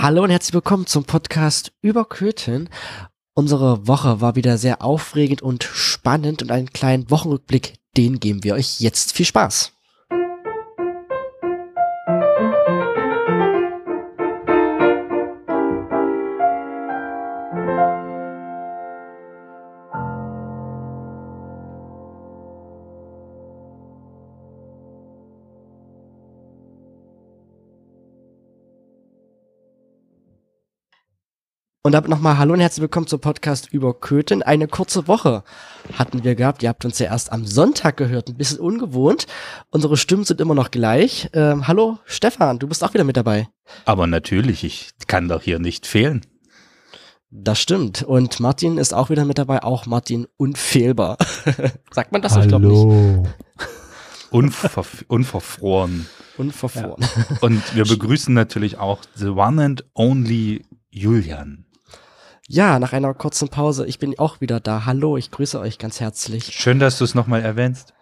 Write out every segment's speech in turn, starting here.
Hallo und herzlich willkommen zum Podcast über Köthen. Unsere Woche war wieder sehr aufregend und spannend und einen kleinen Wochenrückblick, den geben wir euch jetzt. Viel Spaß! Und damit nochmal Hallo und herzlich willkommen zum Podcast über Köthen. Eine kurze Woche hatten wir gehabt. Ihr habt uns ja erst am Sonntag gehört, ein bisschen ungewohnt. Unsere Stimmen sind immer noch gleich. Ähm, hallo Stefan, du bist auch wieder mit dabei. Aber natürlich, ich kann doch hier nicht fehlen. Das stimmt. Und Martin ist auch wieder mit dabei, auch Martin unfehlbar. Sagt man das? Hallo. Ich glaube nicht. Unver unverfroren. Unverfroren. Ja. Und wir begrüßen natürlich auch the one and only Julian. Ja, nach einer kurzen Pause. Ich bin auch wieder da. Hallo, ich grüße euch ganz herzlich. Schön, dass du es nochmal erwähnst.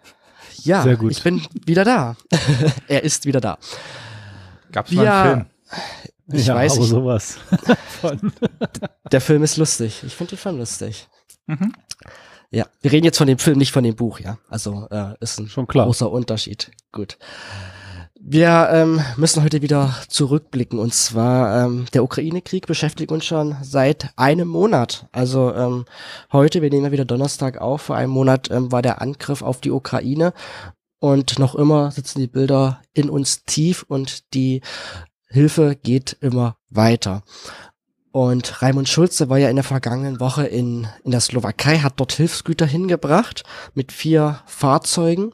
Ja, Sehr gut. ich bin wieder da. er ist wieder da. Gab's mal ja, einen Film? Ich ja, weiß nicht. sowas. Der Film ist lustig. Ich finde den Film lustig. Mhm. Ja, wir reden jetzt von dem Film, nicht von dem Buch, ja. Also äh, ist ein Schon klar. großer Unterschied. Gut. Wir ähm, müssen heute wieder zurückblicken und zwar ähm, der Ukraine-Krieg beschäftigt uns schon seit einem Monat. Also ähm, heute, wir nehmen ja wieder Donnerstag auf, vor einem Monat ähm, war der Angriff auf die Ukraine und noch immer sitzen die Bilder in uns tief und die Hilfe geht immer weiter. Und Raimund Schulze war ja in der vergangenen Woche in, in der Slowakei, hat dort Hilfsgüter hingebracht mit vier Fahrzeugen.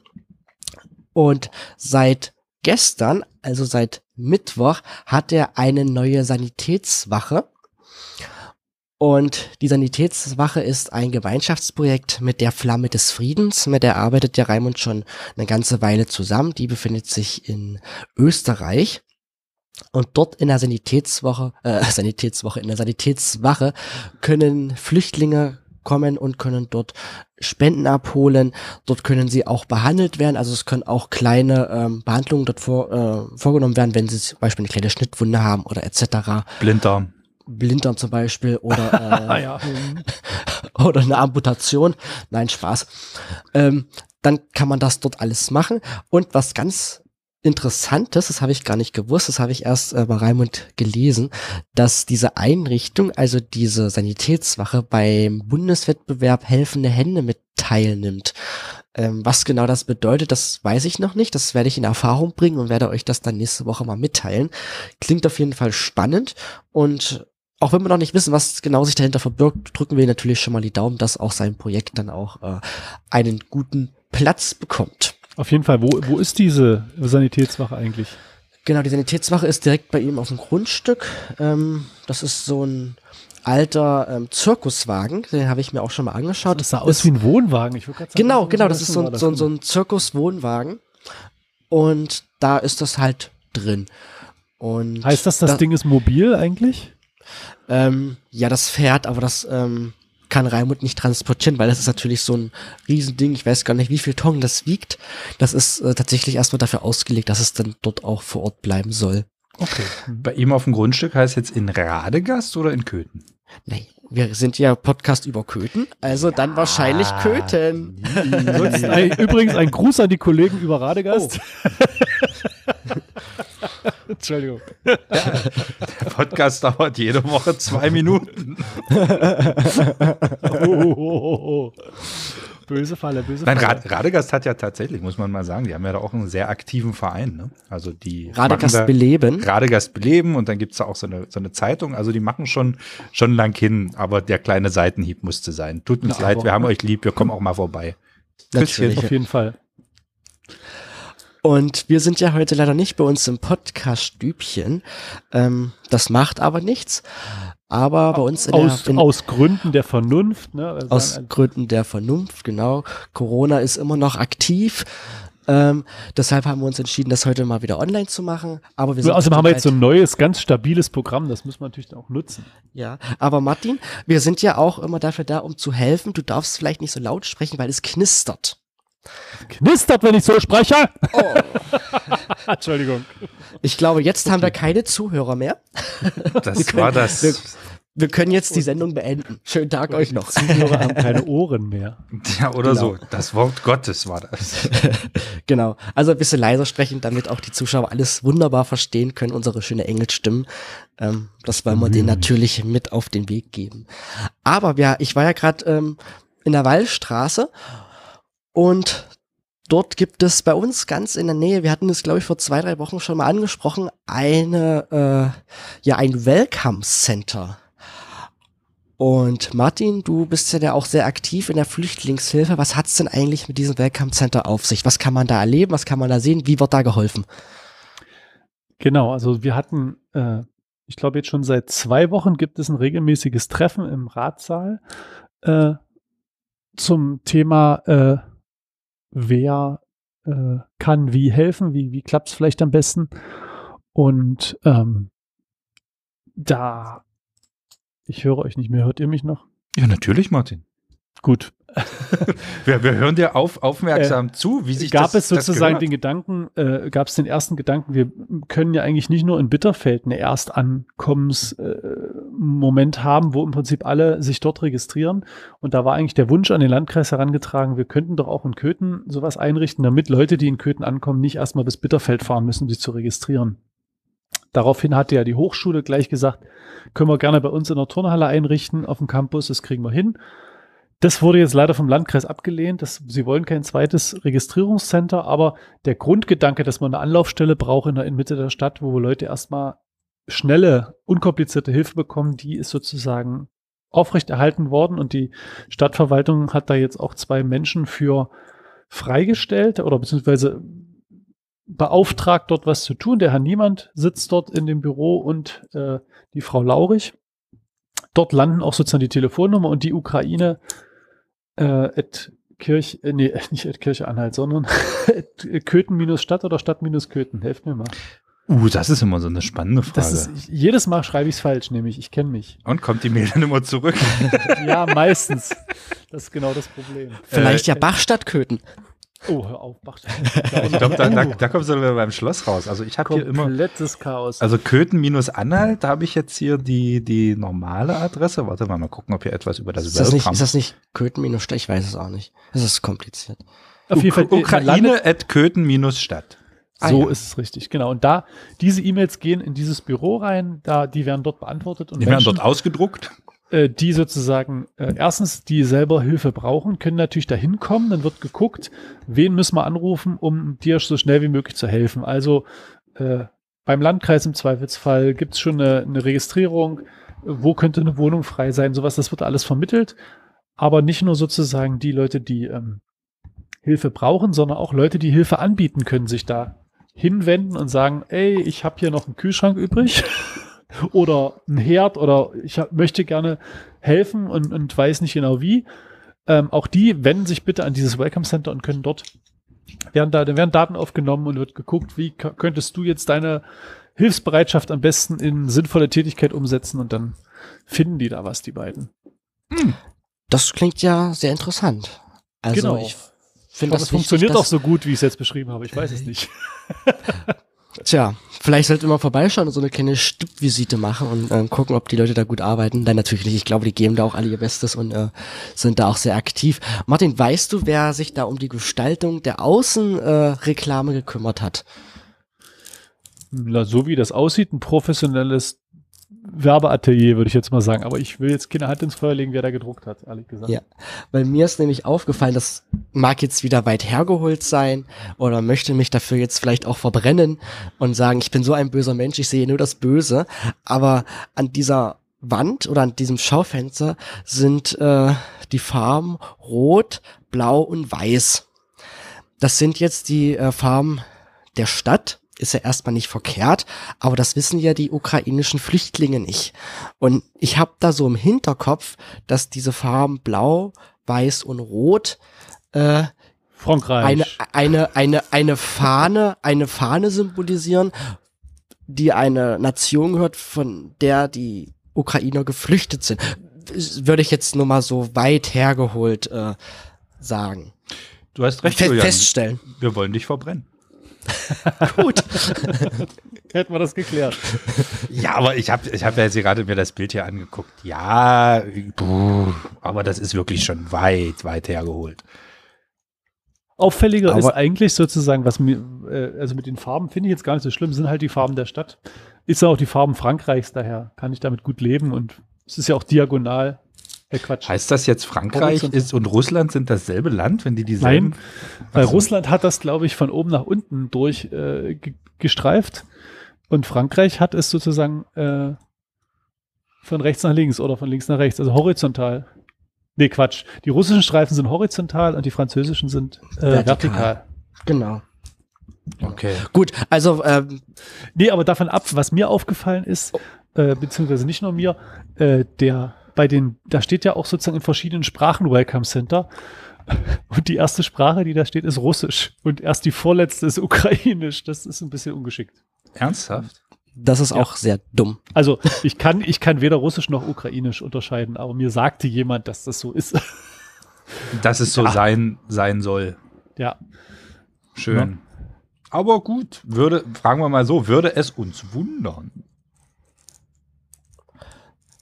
Und seit gestern, also seit Mittwoch, hat er eine neue Sanitätswache. Und die Sanitätswache ist ein Gemeinschaftsprojekt mit der Flamme des Friedens. Mit der arbeitet der Raimund schon eine ganze Weile zusammen. Die befindet sich in Österreich. Und dort in der Sanitätswoche, äh, Sanitätswoche, in der Sanitätswache können Flüchtlinge kommen und können dort Spenden abholen. Dort können sie auch behandelt werden. Also es können auch kleine ähm, Behandlungen dort vor, äh, vorgenommen werden, wenn sie zum Beispiel eine kleine Schnittwunde haben oder etc. Blinddarm. Blinddarm zum Beispiel oder, äh, ja. oder eine Amputation. Nein, Spaß. Ähm, dann kann man das dort alles machen. Und was ganz Interessantes, das habe ich gar nicht gewusst, das habe ich erst äh, bei Raimund gelesen, dass diese Einrichtung, also diese Sanitätswache beim Bundeswettbewerb Helfende Hände mit teilnimmt. Ähm, was genau das bedeutet, das weiß ich noch nicht. Das werde ich in Erfahrung bringen und werde euch das dann nächste Woche mal mitteilen. Klingt auf jeden Fall spannend und auch wenn wir noch nicht wissen, was genau sich dahinter verbirgt, drücken wir natürlich schon mal die Daumen, dass auch sein Projekt dann auch äh, einen guten Platz bekommt. Auf jeden Fall, wo, wo ist diese Sanitätswache eigentlich? Genau, die Sanitätswache ist direkt bei ihm auf dem Grundstück. Ähm, das ist so ein alter ähm, Zirkuswagen, den habe ich mir auch schon mal angeschaut. Das sah aus wie ein Wohnwagen. Ich sagen, genau, genau, das ist so, ein, so, so ein Zirkuswohnwagen. Und da ist das halt drin. Und heißt das, das da, Ding ist mobil eigentlich? Ähm, ja, das fährt, aber das ähm, kann Raimund nicht transportieren, weil das ist natürlich so ein Riesending. Ich weiß gar nicht, wie viel Tonnen das wiegt. Das ist äh, tatsächlich erstmal dafür ausgelegt, dass es dann dort auch vor Ort bleiben soll. Okay. Bei ihm auf dem Grundstück heißt jetzt in Radegast oder in Köthen? Nee, wir sind ja Podcast über Köthen, also ja, dann wahrscheinlich Köthen. Übrigens ein Gruß an die Kollegen über Radegast. Oh. Entschuldigung. Ja, der Podcast dauert jede Woche zwei Minuten. oh, oh, oh, böse Falle, böse Falle. Nein, Radegast hat ja tatsächlich, muss man mal sagen, die haben ja da auch einen sehr aktiven Verein. Ne? Also die Radegast beleben. Radegast beleben und dann gibt es da auch so eine, so eine Zeitung. Also die machen schon, schon lang hin, aber der kleine Seitenhieb musste sein. Tut uns ja, leid, wir haben euch lieb, wir kommen auch mal vorbei. Natürlich. Auf jeden Fall. Und wir sind ja heute leider nicht bei uns im Podcast-Stübchen. Ähm, das macht aber nichts. Aber bei uns in aus, der, in, aus Gründen der Vernunft. Ne? Also aus Gründen der Vernunft, genau. Corona ist immer noch aktiv. Ähm, deshalb haben wir uns entschieden, das heute mal wieder online zu machen. Aber wir sind Außerdem haben wir jetzt so ein neues, ganz stabiles Programm, das müssen wir natürlich auch nutzen. Ja, aber Martin, wir sind ja auch immer dafür da, um zu helfen. Du darfst vielleicht nicht so laut sprechen, weil es knistert. Knistert, wenn ich so spreche. Oh. Entschuldigung. Ich glaube, jetzt haben wir keine Zuhörer mehr. Das können, war das. Wir, wir, können jetzt die Sendung beenden. Schönen Tag euch noch. Zuhörer haben keine Ohren mehr. Ja, oder genau. so. Das Wort Gottes war das. genau. Also ein bisschen leiser sprechen, damit auch die Zuschauer alles wunderbar verstehen können, unsere schöne Engelstimmen. Ähm, das wollen wir mhm. denen natürlich mit auf den Weg geben. Aber ja, ich war ja gerade ähm, in der Wallstraße und dort gibt es bei uns ganz in der Nähe, wir hatten es glaube ich vor zwei, drei Wochen schon mal angesprochen, eine, äh, ja, ein Welcome Center. Und Martin, du bist ja auch sehr aktiv in der Flüchtlingshilfe. Was hat's denn eigentlich mit diesem Welcome Center auf sich? Was kann man da erleben? Was kann man da sehen? Wie wird da geholfen? Genau, also wir hatten, äh, ich glaube jetzt schon seit zwei Wochen gibt es ein regelmäßiges Treffen im Ratssaal äh, zum Thema äh, wer äh, kann wie helfen, wie, wie klappt es vielleicht am besten. Und ähm, da, ich höre euch nicht mehr, hört ihr mich noch? Ja, natürlich, Martin. Gut, wir, wir, hören dir auf, aufmerksam äh, zu, wie sich gab das es sozusagen den Gedanken, äh, gab es den ersten Gedanken, wir können ja eigentlich nicht nur in Bitterfeld eine Erstankommensmoment äh, haben, wo im Prinzip alle sich dort registrieren. Und da war eigentlich der Wunsch an den Landkreis herangetragen, wir könnten doch auch in Köthen sowas einrichten, damit Leute, die in Köthen ankommen, nicht erstmal bis Bitterfeld fahren müssen, sich zu registrieren. Daraufhin hatte ja die Hochschule gleich gesagt, können wir gerne bei uns in der Turnhalle einrichten auf dem Campus, das kriegen wir hin. Das wurde jetzt leider vom Landkreis abgelehnt. Das, sie wollen kein zweites Registrierungscenter, aber der Grundgedanke, dass man eine Anlaufstelle braucht in der Mitte der Stadt, wo Leute erstmal schnelle, unkomplizierte Hilfe bekommen, die ist sozusagen aufrechterhalten worden und die Stadtverwaltung hat da jetzt auch zwei Menschen für freigestellt oder beziehungsweise beauftragt, dort was zu tun. Der Herr Niemand sitzt dort in dem Büro und äh, die Frau Laurich. Dort landen auch sozusagen die Telefonnummer und die Ukraine äh, at Kirch, äh, nee, nicht at Kirche Anhalt, sondern Köthen-Stadt oder Stadt-Köthen. Helft mir mal. Uh, das ist immer so eine spannende Frage. Ist, jedes Mal schreibe ich es falsch, nämlich ich kenne mich. Und kommt die Mail dann immer zurück? ja, meistens. Das ist genau das Problem. Vielleicht äh, ja Bachstadt-Köthen. Oh, hör auf, mach Ich glaube, da, da, da kommst du beim Schloss raus. Also ich habe hier immer. Komplettes Chaos. Also Köthen-Anhalt, da habe ich jetzt hier die, die normale Adresse. Warte mal, mal gucken, ob hier etwas über das ist das nicht, Ist das nicht Köthen-Stadt? Ich weiß es auch nicht. Das ist kompliziert. Auf jeden Fall. Ukraine at Köthen-Stadt. Ah, so ja. ist es richtig, genau. Und da, diese E-Mails gehen in dieses Büro rein, da, die werden dort beantwortet. Und die Menschen, werden dort ausgedruckt? Äh, die sozusagen äh, erstens, die selber Hilfe brauchen, können natürlich da hinkommen. Dann wird geguckt, wen müssen wir anrufen, um dir so schnell wie möglich zu helfen. Also äh, beim Landkreis im Zweifelsfall gibt es schon eine, eine Registrierung, wo könnte eine Wohnung frei sein, sowas, das wird alles vermittelt. Aber nicht nur sozusagen die Leute, die ähm, Hilfe brauchen, sondern auch Leute, die Hilfe anbieten, können sich da hinwenden und sagen, ey, ich habe hier noch einen Kühlschrank übrig. oder ein Herd oder ich hab, möchte gerne helfen und, und weiß nicht genau wie. Ähm, auch die wenden sich bitte an dieses Welcome Center und können dort werden da werden Daten aufgenommen und wird geguckt, wie könntest du jetzt deine Hilfsbereitschaft am besten in sinnvolle Tätigkeit umsetzen und dann finden die da was, die beiden. Hm. Das klingt ja sehr interessant. Also genau. ich finde, das, das funktioniert auch so gut, wie ich es jetzt beschrieben habe. Ich weiß es nicht. Tja, vielleicht sollte man vorbeischauen und so eine kleine Stippvisite machen und ähm, gucken, ob die Leute da gut arbeiten. Dann natürlich nicht. Ich glaube, die geben da auch alle ihr Bestes und äh, sind da auch sehr aktiv. Martin, weißt du, wer sich da um die Gestaltung der Außenreklame äh, gekümmert hat? Na, so wie das aussieht, ein professionelles Werbeatelier, würde ich jetzt mal sagen. Aber ich will jetzt keine Hand ins Feuer legen, wer da gedruckt hat, ehrlich gesagt. Ja, weil mir ist nämlich aufgefallen, das mag jetzt wieder weit hergeholt sein oder möchte mich dafür jetzt vielleicht auch verbrennen und sagen, ich bin so ein böser Mensch, ich sehe nur das Böse. Aber an dieser Wand oder an diesem Schaufenster sind äh, die Farben Rot, Blau und Weiß. Das sind jetzt die äh, Farben der Stadt ist ja erstmal nicht verkehrt, aber das wissen ja die ukrainischen Flüchtlinge nicht. Und ich habe da so im Hinterkopf, dass diese Farben Blau, Weiß und Rot äh, Frankreich. Eine, eine, eine, eine Fahne, eine Fahne symbolisieren, die eine Nation gehört, von der die Ukrainer geflüchtet sind. Würde ich jetzt nur mal so weit hergeholt äh, sagen. Du hast recht, Fe Julian. feststellen. Wir wollen dich verbrennen. Gut. Hätten wir das geklärt. Ja, aber ich habe ich hab ja jetzt gerade mir das Bild hier angeguckt. Ja, aber das ist wirklich schon weit, weit hergeholt. Auffälliger aber ist eigentlich sozusagen, was mir, äh, also mit den Farben finde ich jetzt gar nicht so schlimm, sind halt die Farben der Stadt. Ist auch die Farben Frankreichs, daher kann ich damit gut leben und es ist ja auch diagonal. Äh, Quatsch. Heißt das jetzt Frankreich ist und Russland sind dasselbe Land, wenn die dieselben? Nein, weil Russland hat das, glaube ich, von oben nach unten durch äh, gestreift und Frankreich hat es sozusagen äh, von rechts nach links oder von links nach rechts, also horizontal. Nee, Quatsch. Die russischen Streifen sind horizontal und die französischen sind äh, vertikal. vertikal. Genau. Okay. Gut, also ähm, nee, aber davon ab, was mir aufgefallen ist, äh, beziehungsweise nicht nur mir, äh, der bei den, da steht ja auch sozusagen in verschiedenen Sprachen Welcome Center. Und die erste Sprache, die da steht, ist Russisch. Und erst die vorletzte ist Ukrainisch. Das ist ein bisschen ungeschickt. Ernsthaft? Das ist ja. auch sehr dumm. Also ich kann, ich kann weder Russisch noch Ukrainisch unterscheiden, aber mir sagte jemand, dass das so ist. Dass es so ja. sein, sein soll. Ja. Schön. Ja. Aber gut, würde, fragen wir mal so, würde es uns wundern?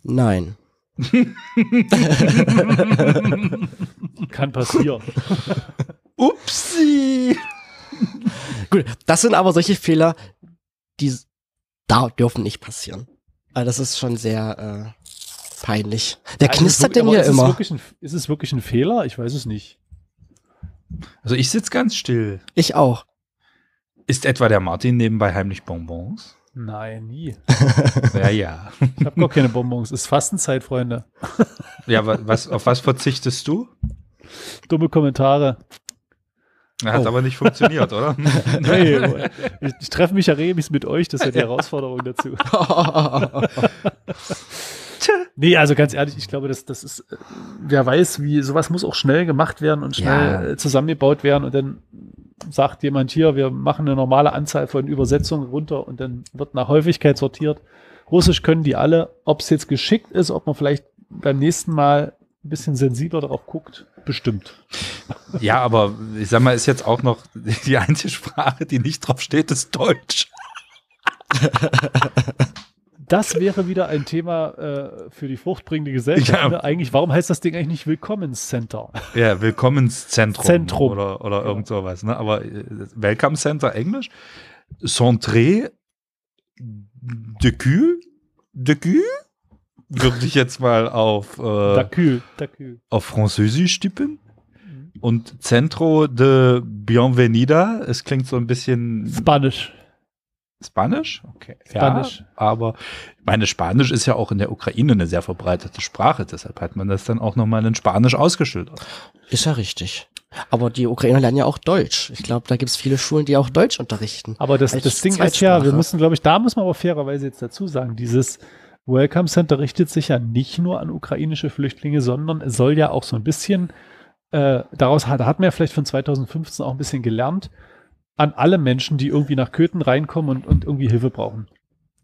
Nein. Kann passieren. Upsi. Gut, das sind aber solche Fehler, die da dürfen nicht passieren. Also das ist schon sehr äh, peinlich. Der also knistert denn hier immer. Es ein, ist es wirklich ein Fehler? Ich weiß es nicht. Also ich sitze ganz still. Ich auch. Ist etwa der Martin nebenbei heimlich Bonbons? Nein, nie. ja, ja. Ich habe gar keine Bonbons. Ist Fastenzeit, Freunde. ja, was, auf was verzichtest du? Dumme Kommentare. Hat oh. aber nicht funktioniert, oder? nee, ich, ich treffe mich ja regelmäßig mit euch, das ist ja die Herausforderung dazu. nee, also ganz ehrlich, ich glaube, das, das ist, äh, wer weiß, wie sowas muss auch schnell gemacht werden und schnell ja. Äh, zusammengebaut werden und dann sagt jemand hier, wir machen eine normale Anzahl von Übersetzungen runter und dann wird nach Häufigkeit sortiert. Russisch können die alle, ob es jetzt geschickt ist, ob man vielleicht beim nächsten Mal ein bisschen sensibler darauf guckt, bestimmt. Ja, aber ich sag mal, ist jetzt auch noch die einzige Sprache, die nicht drauf steht, ist Deutsch. Das wäre wieder ein Thema äh, für die fruchtbringende Gesellschaft. Ja. Ne? Eigentlich, warum heißt das Ding eigentlich nicht Willkommenscenter? Ja, Willkommenszentrum Zentrum. oder, oder ja. irgend sowas. Ne? Aber äh, Welcome Center Englisch, Centré de cul, de cul, würde ich jetzt mal auf, äh, Dacul, Dacul. auf Französisch tippen. Mhm. Und Centro de Bienvenida, es klingt so ein bisschen. Spanisch. Spanisch? Okay. Spanisch. Ja, aber meine Spanisch ist ja auch in der Ukraine eine sehr verbreitete Sprache, deshalb hat man das dann auch nochmal in Spanisch ausgeschildert. Ist ja richtig. Aber die Ukrainer lernen ja auch Deutsch. Ich glaube, da gibt es viele Schulen, die auch Deutsch unterrichten. Aber das, das Ding ist ja, wir müssen, glaube ich, da muss man aber fairerweise jetzt dazu sagen, dieses Welcome Center richtet sich ja nicht nur an ukrainische Flüchtlinge, sondern es soll ja auch so ein bisschen, äh, daraus hat, hat man ja vielleicht von 2015 auch ein bisschen gelernt, an alle Menschen, die irgendwie nach Köthen reinkommen und, und irgendwie Hilfe brauchen.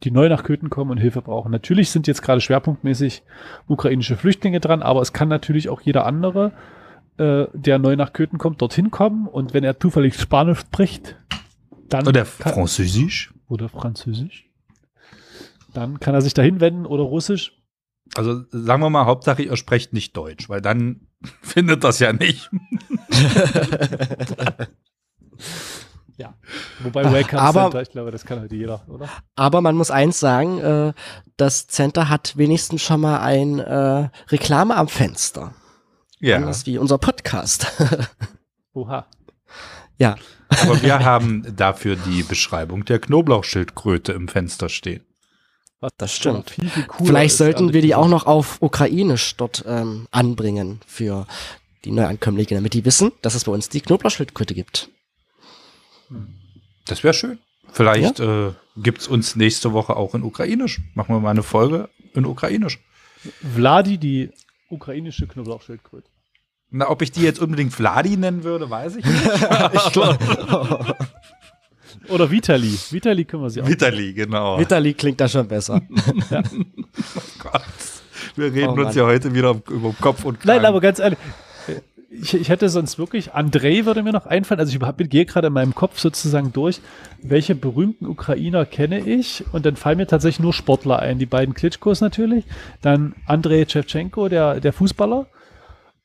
Die neu nach Köthen kommen und Hilfe brauchen. Natürlich sind jetzt gerade schwerpunktmäßig ukrainische Flüchtlinge dran, aber es kann natürlich auch jeder andere, äh, der neu nach Köthen kommt, dorthin kommen und wenn er zufällig Spanisch spricht, dann. Oder Französisch. Oder Französisch. Dann kann er sich dahin wenden oder Russisch. Also sagen wir mal, Hauptsache ihr sprecht nicht Deutsch, weil dann findet das ja nicht. ja, wobei Welcome aber, Center, ich glaube, das kann halt jeder, oder? Aber man muss eins sagen, äh, das Center hat wenigstens schon mal ein äh, Reklame am Fenster. Ja. Anders wie unser Podcast. Oha. Ja. Aber wir haben dafür die Beschreibung der Knoblauchschildkröte im Fenster stehen. Was das stimmt. Viel, viel Vielleicht sollten wir die auch noch auf Ukrainisch dort ähm, anbringen für die Neuankömmlinge, damit die wissen, dass es bei uns die Knoblauchschildkröte gibt. Das wäre schön. Vielleicht ja? äh, gibt es uns nächste Woche auch in Ukrainisch. Machen wir mal eine Folge in Ukrainisch. Vladi, die ukrainische Knoblauchschildkröte. Na, ob ich die jetzt unbedingt Vladi nennen würde, weiß ich nicht. ich glaube. Oder Vitali. Vitali können wir sie auch. Vitali, genau. Vitali klingt da schon besser. ja. oh Gott. Wir reden oh, uns ja heute wieder über Kopf und Kragen. Nein, aber ganz ehrlich, ich, ich hätte sonst wirklich, Andrei würde mir noch einfallen, also ich gehe gerade in meinem Kopf sozusagen durch, welche berühmten Ukrainer kenne ich und dann fallen mir tatsächlich nur Sportler ein, die beiden Klitschkos natürlich, dann Andrei Shevchenko, der, der Fußballer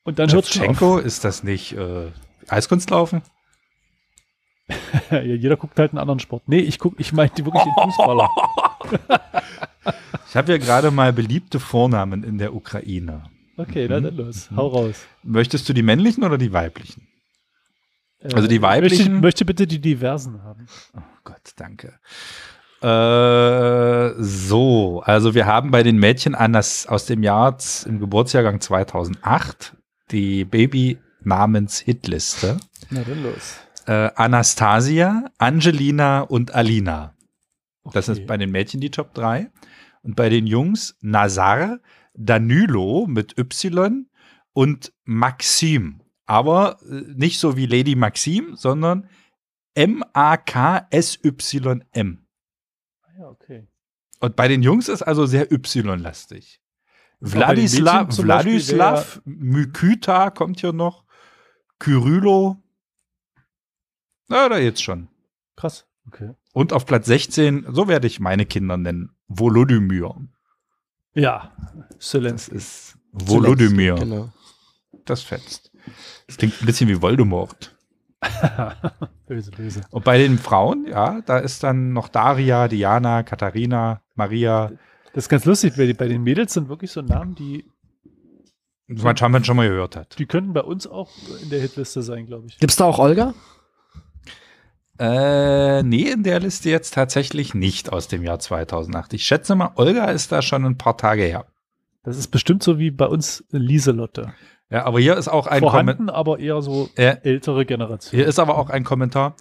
und dann Shevchenko, ist das nicht äh, Eiskunstlaufen? ja, jeder guckt halt einen anderen Sport. Nee, ich gucke, ich meinte wirklich den Fußballer. ich habe ja gerade mal beliebte Vornamen in der Ukraine. Okay, dann, dann los. Hau raus. Möchtest du die männlichen oder die weiblichen? Äh, also die weiblichen. Möchte, möchte bitte die diversen haben. Oh Gott, danke. Äh, so, also wir haben bei den Mädchen anders aus dem Jahr im Geburtsjahrgang 2008 die Baby-Namens-Hitliste. Na dann los. Äh, Anastasia, Angelina und Alina. Okay. Das ist bei den Mädchen die Top 3. Und bei den Jungs Nazar, Danilo mit Y und Maxim. Aber äh, nicht so wie Lady Maxim, sondern M-A-K-S-Y-M. Ah ja, okay. Und bei den Jungs ist also sehr Y-lastig. Vladislav, Vladislav Mykyta kommt hier noch. Kyrylo. Na, da jetzt schon. Krass. Okay. Und auf Platz 16, so werde ich meine Kinder nennen, Volodymyr. Ja. Das ist Volodymyr. Genau. Das fetzt. Das klingt ein bisschen wie Voldemort. böse, böse. Und bei den Frauen, ja, da ist dann noch Daria, Diana, Katharina, Maria. Das ist ganz lustig, weil die, bei den Mädels sind wirklich so Namen, die man schon mal gehört hat. Die könnten bei uns auch in der Hitliste sein, glaube ich. Gibt es da auch Olga? Äh, nee, in der Liste jetzt tatsächlich nicht aus dem Jahr 2008. Ich schätze mal, Olga ist da schon ein paar Tage her. Das ist bestimmt so wie bei uns Lieselotte. Ja, aber hier ist auch ein Kommentar. aber eher so äh, ältere Generation. Hier ist aber auch ein Kommentar.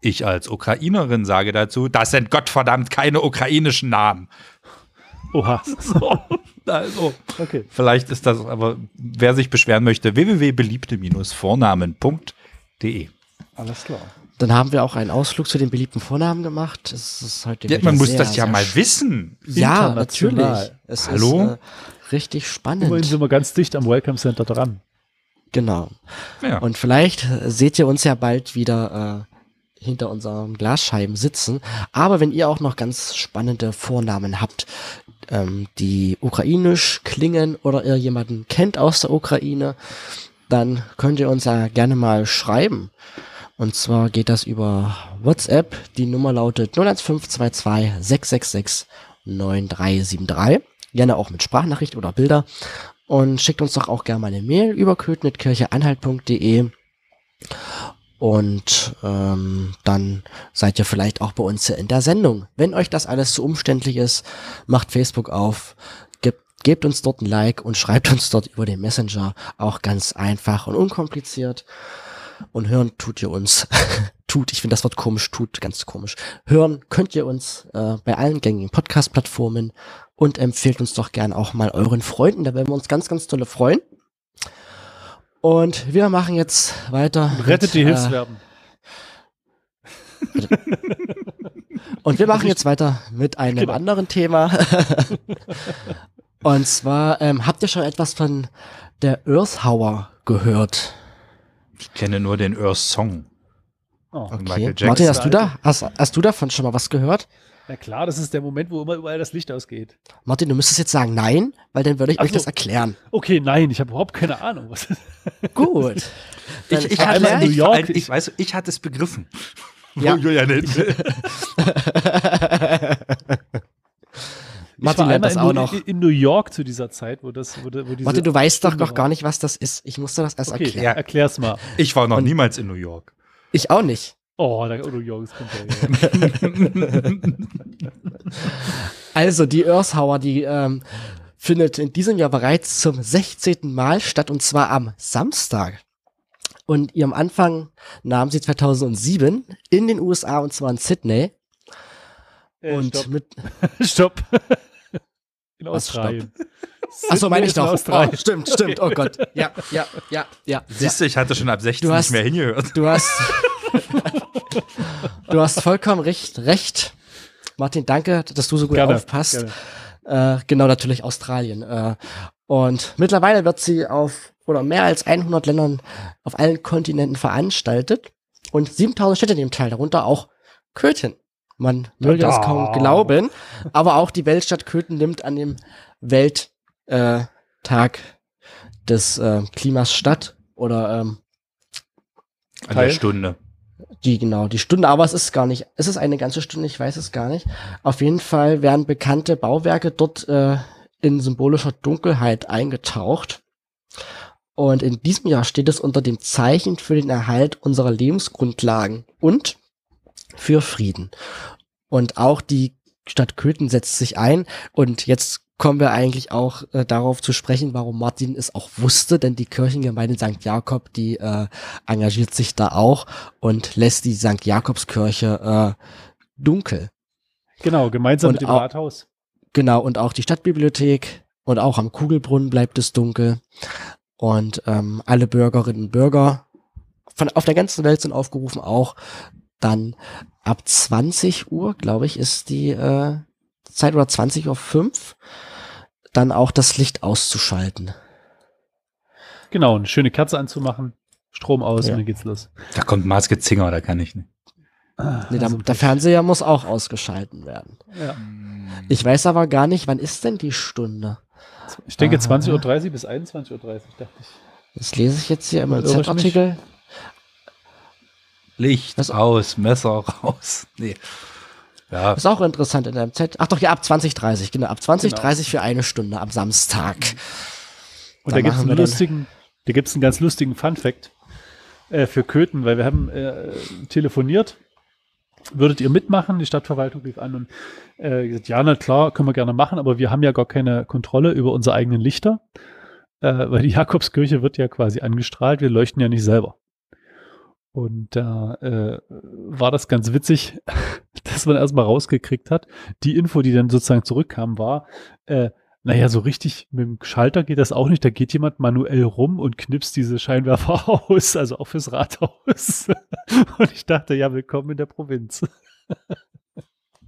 Ich als Ukrainerin sage dazu, das sind Gottverdammt keine ukrainischen Namen. Oha. So, also, okay. Vielleicht ist das, aber wer sich beschweren möchte, www.beliebte-vornamen.de. Alles klar. Dann haben wir auch einen Ausflug zu den beliebten Vornamen gemacht. Es ist heute ja, man muss das ja mal wissen. Ja, natürlich. Es Hallo? Ist, äh, richtig spannend. Immerhin sind wir ganz dicht am Welcome Center dran. Genau. Ja. Und vielleicht seht ihr uns ja bald wieder äh, hinter unseren Glasscheiben sitzen. Aber wenn ihr auch noch ganz spannende Vornamen habt, ähm, die ukrainisch klingen oder ihr jemanden kennt aus der Ukraine, dann könnt ihr uns ja gerne mal schreiben. Und zwar geht das über WhatsApp. Die Nummer lautet 01522 666 9373. Gerne auch mit Sprachnachricht oder Bilder. Und schickt uns doch auch gerne mal eine Mail über kötnitkircheanhalt.de. Und ähm, dann seid ihr vielleicht auch bei uns in der Sendung. Wenn euch das alles zu umständlich ist, macht Facebook auf, gebt, gebt uns dort ein Like und schreibt uns dort über den Messenger. Auch ganz einfach und unkompliziert. Und hören tut ihr uns, tut, ich finde das Wort komisch, tut ganz komisch. Hören könnt ihr uns äh, bei allen gängigen Podcast-Plattformen und empfehlt uns doch gern auch mal euren Freunden, da werden wir uns ganz, ganz tolle freuen. Und wir machen jetzt weiter. Rettet mit, die Hilfswerben. Äh, und wir machen jetzt weiter mit einem genau. anderen Thema. und zwar, ähm, habt ihr schon etwas von der Earthhour gehört? Ich kenne nur den Earth Song. Oh. Okay. Martin, hast du da, hast, hast du davon schon mal was gehört? Na klar, das ist der Moment, wo immer überall das Licht ausgeht. Martin, du müsstest jetzt sagen nein, weil dann würde ich Ach euch so. das erklären. Okay, nein, ich habe überhaupt keine Ahnung. Was Gut. ich, ich, hatte, in New York. Ich, ich, weiß, ich hatte es begriffen. Ja. Julian Martin lernt das auch noch. In New York zu dieser Zeit, wo das, wo, wo diese Martin, du weißt doch noch gar nicht, was das ist. Ich musste das erst okay, erklären. Ja, erklär's mal. Ich war noch Und niemals in New York. Ich auch nicht. Oh, da, New York ist kommt Also, die Earthhour, die ähm, findet in diesem Jahr bereits zum 16. Mal statt und zwar am Samstag. Und ihrem Anfang nahm sie 2007 in den USA und zwar in Sydney. Äh, und stopp. mit. stopp. In Australien. Achso, meine ich doch. Oh, stimmt, stimmt. Oh Gott. Ja, ja, ja, ja. Siehst du, ich hatte schon ab 16 du hast, nicht mehr hingehört. Du hast, du hast vollkommen recht, recht. Martin, danke, dass du so gut gerne, aufpasst. Gerne. Äh, genau, natürlich Australien. Äh, und mittlerweile wird sie auf oder mehr als 100 Ländern auf allen Kontinenten veranstaltet und 7000 Städte nehmen teil, darunter auch Köthen. Man möge es kaum glauben, aber auch die Weltstadt Köthen nimmt an dem Welttag äh, des äh, Klimas statt oder ähm, an der Stunde. Die, genau, die Stunde, aber es ist gar nicht, es ist eine ganze Stunde, ich weiß es gar nicht. Auf jeden Fall werden bekannte Bauwerke dort äh, in symbolischer Dunkelheit eingetaucht. Und in diesem Jahr steht es unter dem Zeichen für den Erhalt unserer Lebensgrundlagen und für Frieden. Und auch die Stadt Köthen setzt sich ein. Und jetzt kommen wir eigentlich auch äh, darauf zu sprechen, warum Martin es auch wusste, denn die Kirchengemeinde St. Jakob, die äh, engagiert sich da auch und lässt die St. Jakobskirche äh, dunkel. Genau, gemeinsam und mit dem auch, Rathaus. Genau, und auch die Stadtbibliothek und auch am Kugelbrunnen bleibt es dunkel. Und ähm, alle Bürgerinnen und Bürger von auf der ganzen Welt sind aufgerufen, auch dann ab 20 Uhr, glaube ich, ist die äh, Zeit oder 20 Uhr 5, dann auch das Licht auszuschalten. Genau, eine schöne Kerze anzumachen, Strom aus ja. und dann geht's los. Da kommt Maske Zinger, da kann ich nicht. Ah, nee, also der Fernseher muss auch ausgeschalten werden. Ja. Ich weiß aber gar nicht, wann ist denn die Stunde? Ich denke 20.30 Uhr bis 21.30 Uhr, dachte ich. Das lese ich jetzt hier im Z-Artikel. Licht Was? aus, Messer raus. Nee. Ja. Ist auch interessant in der Z. Ach doch, ja, ab 2030, genau. Ab 2030 genau. für eine Stunde am Samstag. Und da, da gibt es einen lustigen, da gibt's einen ganz lustigen Fun-Fact äh, für Köthen, weil wir haben äh, telefoniert. Würdet ihr mitmachen? Die Stadtverwaltung rief an und äh, gesagt, ja, na klar, können wir gerne machen, aber wir haben ja gar keine Kontrolle über unsere eigenen Lichter, äh, weil die Jakobskirche wird ja quasi angestrahlt, wir leuchten ja nicht selber. Und da äh, war das ganz witzig, dass man erstmal rausgekriegt hat. Die Info, die dann sozusagen zurückkam, war, äh, naja, so richtig mit dem Schalter geht das auch nicht. Da geht jemand manuell rum und knipst diese Scheinwerfer aus, also auch fürs Rathaus. Und ich dachte, ja, willkommen in der Provinz.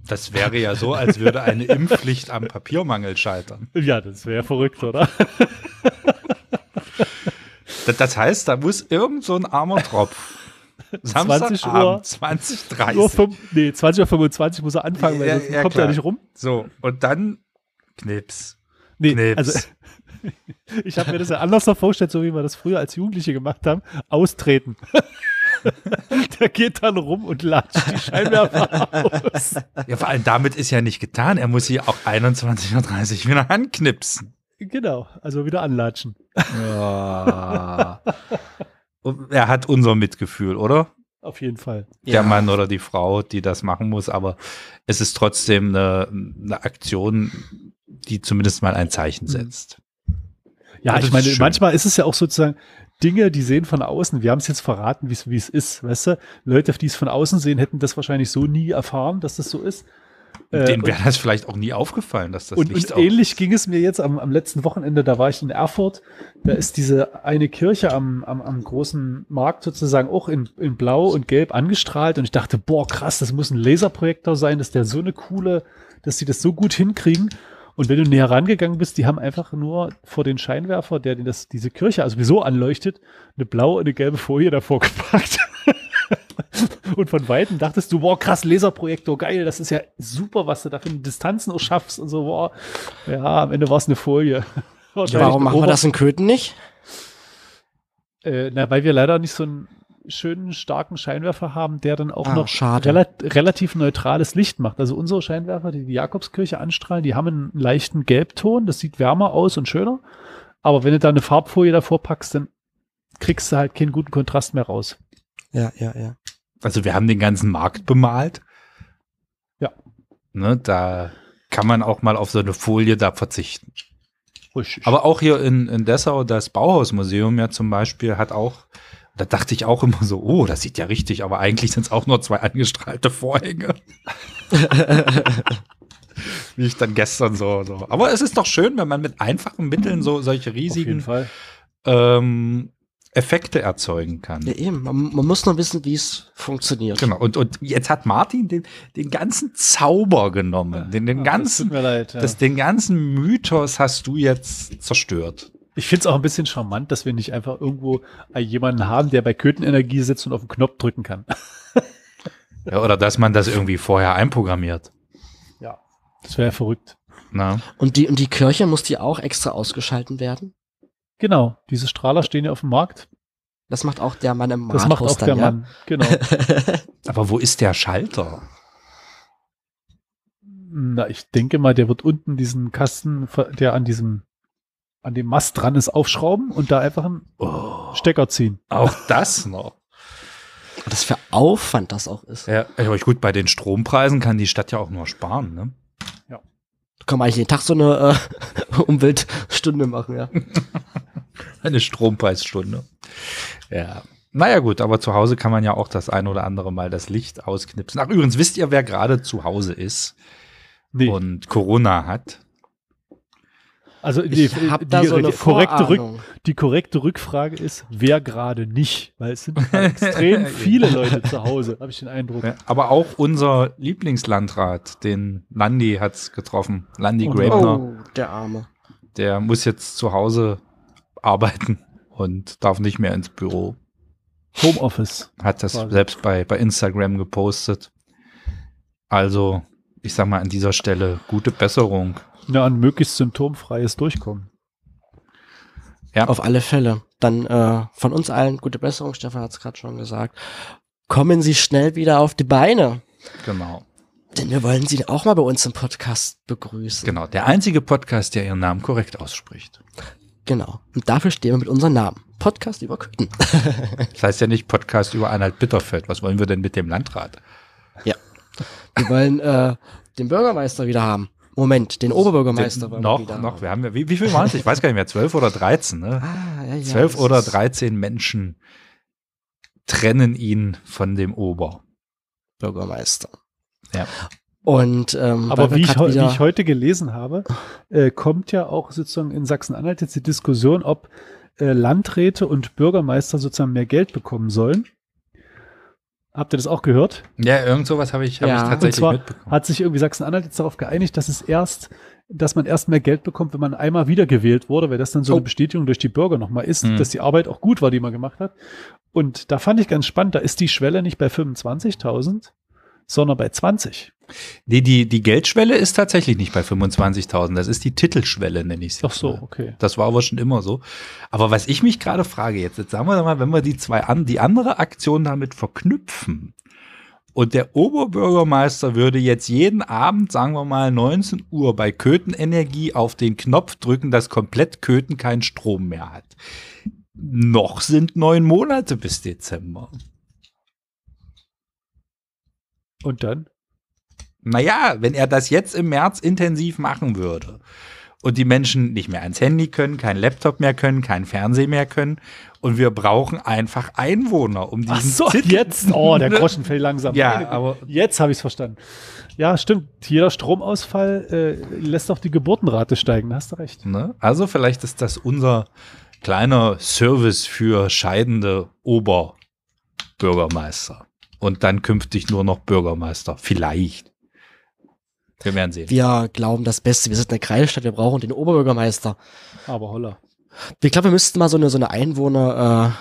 Das wäre ja so, als würde eine Impfpflicht am Papiermangel scheitern. Ja, das wäre verrückt, oder? Das heißt, da muss irgend so ein armer Tropf 20 Uhr 20.30 Uhr. 5, nee, 20.25 Uhr muss er anfangen, weil ja, sonst ja, kommt klar. er nicht rum. So, und dann Knips. Nee, Knips. also ich habe mir das ja anders noch vorgestellt, so wie wir das früher als Jugendliche gemacht haben, austreten. Der geht dann rum und latscht die Scheinwerfer aus. Ja, vor allem damit ist ja nicht getan. Er muss sie auch 21.30 Uhr wieder anknipsen. Genau, also wieder anlatschen. Ja. Er hat unser Mitgefühl, oder? Auf jeden Fall. Der ja. Mann oder die Frau, die das machen muss, aber es ist trotzdem eine, eine Aktion, die zumindest mal ein Zeichen mhm. setzt. Ja, ich meine, manchmal ist es ja auch sozusagen Dinge, die sehen von außen. Wir haben es jetzt verraten, wie es ist, weißt du? Leute, die es von außen sehen, hätten das wahrscheinlich so nie erfahren, dass das so ist. Äh, Den wäre das vielleicht auch nie aufgefallen, dass das und, Licht und ähnlich ging es mir jetzt am, am letzten Wochenende, da war ich in Erfurt, da ist diese eine Kirche am, am, am großen Markt sozusagen auch in, in blau und gelb angestrahlt und ich dachte, boah, krass, das muss ein Laserprojektor sein, dass der so eine coole, dass sie das so gut hinkriegen. Und wenn du näher rangegangen bist, die haben einfach nur vor den Scheinwerfer, der das, diese Kirche also sowieso anleuchtet, eine blaue und eine gelbe Folie davor gepackt. Und von Weitem dachtest du, boah, krass, Laserprojektor, geil, das ist ja super, was du da für Distanzen schaffst und so, boah. Ja, am Ende war es eine Folie. Warum machen wir das in Köthen nicht? Äh, na, weil wir leider nicht so einen schönen, starken Scheinwerfer haben, der dann auch ah, noch rela relativ neutrales Licht macht. Also unsere Scheinwerfer, die die Jakobskirche anstrahlen, die haben einen leichten Gelbton, das sieht wärmer aus und schöner. Aber wenn du da eine Farbfolie davor packst, dann kriegst du halt keinen guten Kontrast mehr raus. Ja, ja, ja. Also wir haben den ganzen Markt bemalt. Ja. Ne, da kann man auch mal auf so eine Folie da verzichten. Richtig. Aber auch hier in, in Dessau, das Bauhausmuseum ja zum Beispiel hat auch, da dachte ich auch immer so, oh, das sieht ja richtig, aber eigentlich sind es auch nur zwei angestrahlte Vorhänge. Wie ich dann gestern so, so. Aber es ist doch schön, wenn man mit einfachen Mitteln so solche riesigen ähm, Effekte erzeugen kann. Ja, eben. Man, man muss nur wissen, wie es funktioniert. Genau. Und, und jetzt hat Martin den, den ganzen Zauber genommen. Den, den ganzen, das, leid, ja. das, den ganzen Mythos hast du jetzt zerstört. Ich finde es auch ein bisschen charmant, dass wir nicht einfach irgendwo jemanden haben, der bei Köthenenergie sitzt und auf den Knopf drücken kann. ja, oder dass man das irgendwie vorher einprogrammiert. Ja, das wäre ja verrückt. Na. Und die, und die Kirche muss die auch extra ausgeschalten werden? Genau, diese Strahler stehen ja auf dem Markt. Das macht auch der Mann im Markt. Das macht auch dann, der ja? Mann, genau. Aber wo ist der Schalter? Na, ich denke mal, der wird unten diesen Kasten, der an diesem, an dem Mast dran ist, aufschrauben und da einfach einen oh, Stecker ziehen. Auch das noch. Was für Aufwand das auch ist. Ja, aber gut, bei den Strompreisen kann die Stadt ja auch nur sparen, ne? Da kann man eigentlich jeden Tag so eine äh, Umweltstunde machen, ja. eine Strompreisstunde. Ja. Naja gut, aber zu Hause kann man ja auch das ein oder andere Mal das Licht ausknipsen. Ach übrigens, wisst ihr, wer gerade zu Hause ist? nee. und Corona hat. Also die, die, die, so korrekte Rück, die, korrekte Rückfrage ist, wer gerade nicht, weil es sind extrem viele Leute zu Hause, habe ich den Eindruck. Ja, aber auch unser Lieblingslandrat, den Landi hat es getroffen, Landi oh, Grabner. Oh, der Arme. Der muss jetzt zu Hause arbeiten und darf nicht mehr ins Büro. Homeoffice. Hat das quasi. selbst bei, bei Instagram gepostet. Also ich sag mal an dieser Stelle gute Besserung. Ja, ein möglichst symptomfreies Durchkommen. Ja. Auf alle Fälle. Dann äh, von uns allen gute Besserung, Stefan hat es gerade schon gesagt. Kommen Sie schnell wieder auf die Beine. Genau. Denn wir wollen Sie auch mal bei uns im Podcast begrüßen. Genau, der einzige Podcast, der Ihren Namen korrekt ausspricht. Genau. Und dafür stehen wir mit unserem Namen. Podcast über Köthen. das heißt ja nicht Podcast über Einheit Bitterfeld. Was wollen wir denn mit dem Landrat? Ja. Wir wollen äh, den Bürgermeister wieder haben. Moment, den Oberbürgermeister den, noch, wir noch. Wir haben ja, wie, wie viel waren es? Ich weiß gar nicht mehr, zwölf oder dreizehn, ne? Ah, ja, ja, zwölf oder dreizehn Menschen trennen ihn von dem Oberbürgermeister. Ja. Und ähm, aber wie ich, wie ich, heute gelesen habe, äh, kommt ja auch sozusagen in Sachsen-Anhalt jetzt die Diskussion, ob äh, Landräte und Bürgermeister sozusagen mehr Geld bekommen sollen. Habt ihr das auch gehört? Ja, irgend sowas habe ich, hab ja. ich tatsächlich und zwar mitbekommen. Hat sich irgendwie Sachsen-Anhalt jetzt darauf geeinigt, dass es erst, dass man erst mehr Geld bekommt, wenn man einmal wiedergewählt wurde, weil das dann so oh. eine Bestätigung durch die Bürger nochmal ist, mhm. dass die Arbeit auch gut war, die man gemacht hat. Und da fand ich ganz spannend, da ist die Schwelle nicht bei 25.000, sondern bei 20. Nee, die, die Geldschwelle ist tatsächlich nicht bei 25.000. Das ist die Titelschwelle, nenne ich es. Ach so, okay. Das war aber schon immer so. Aber was ich mich gerade frage jetzt, jetzt sagen wir mal, wenn wir die zwei an, die andere Aktion damit verknüpfen und der Oberbürgermeister würde jetzt jeden Abend, sagen wir mal 19 Uhr bei Köthen Energie auf den Knopf drücken, dass komplett Köthen keinen Strom mehr hat. Noch sind neun Monate bis Dezember. Und dann? Naja, wenn er das jetzt im März intensiv machen würde und die Menschen nicht mehr ans Handy können, kein Laptop mehr können, kein Fernsehen mehr können und wir brauchen einfach Einwohner, um diesen Ach so, Titel jetzt, oh, der Groschen fällt langsam. ja, aber jetzt habe ich es verstanden. Ja, stimmt. Jeder Stromausfall äh, lässt auch die Geburtenrate steigen. Da hast du recht. Ne? Also vielleicht ist das unser kleiner Service für scheidende Oberbürgermeister und dann künftig nur noch Bürgermeister. Vielleicht. Wir werden sehen. Wir glauben das Beste. Wir sind eine Kreisstadt, wir brauchen den Oberbürgermeister. Aber holla. Ich glaube, wir müssten mal so eine, so eine Einwohner,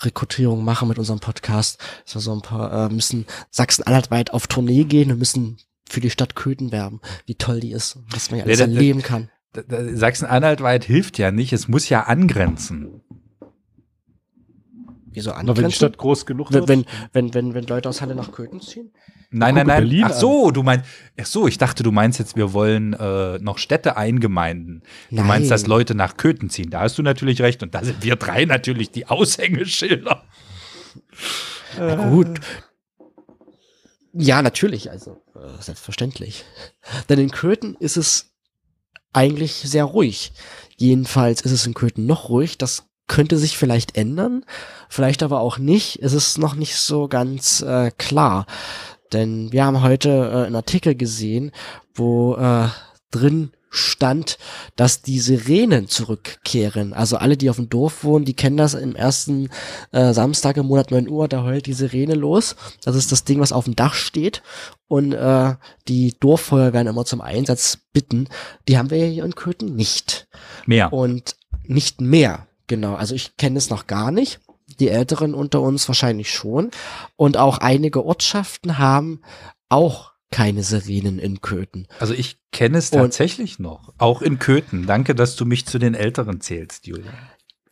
äh, Rekrutierung machen mit unserem Podcast. So, so ein paar, äh, müssen Sachsen-Anhalt weit auf Tournee gehen und müssen für die Stadt Köthen werben, wie toll die ist, was man ja alles ja, erleben kann. Sachsen-Anhalt weit hilft ja nicht, es muss ja angrenzen. Wieso angrenzen? wenn die Stadt groß genug wird. Wenn, wenn, wenn, wenn Leute aus Halle nach Köthen ziehen? Nein, nein, nein. Berlin ach so, du meinst, ach so, ich dachte, du meinst jetzt, wir wollen äh, noch Städte eingemeinden. Du nein. meinst, dass Leute nach Köthen ziehen. Da hast du natürlich recht. Und da sind wir drei natürlich die Aushängeschilder. Äh. Gut. Ja, natürlich, also äh, selbstverständlich. Denn in Köthen ist es eigentlich sehr ruhig. Jedenfalls ist es in Köthen noch ruhig. Das könnte sich vielleicht ändern, vielleicht aber auch nicht. Es ist noch nicht so ganz äh, klar. Denn wir haben heute äh, einen Artikel gesehen, wo äh, drin stand, dass die Sirenen zurückkehren. Also alle, die auf dem Dorf wohnen, die kennen das im ersten äh, Samstag im Monat 9 Uhr, da heult die Sirene los. Das ist das Ding, was auf dem Dach steht. Und äh, die Dorffeuerwehren immer zum Einsatz bitten. Die haben wir hier in Köthen nicht. Mehr. Und nicht mehr, genau. Also ich kenne es noch gar nicht. Die Älteren unter uns wahrscheinlich schon. Und auch einige Ortschaften haben auch keine Sirenen in Köthen. Also ich kenne es tatsächlich Und, noch, auch in Köthen. Danke, dass du mich zu den Älteren zählst, Julia.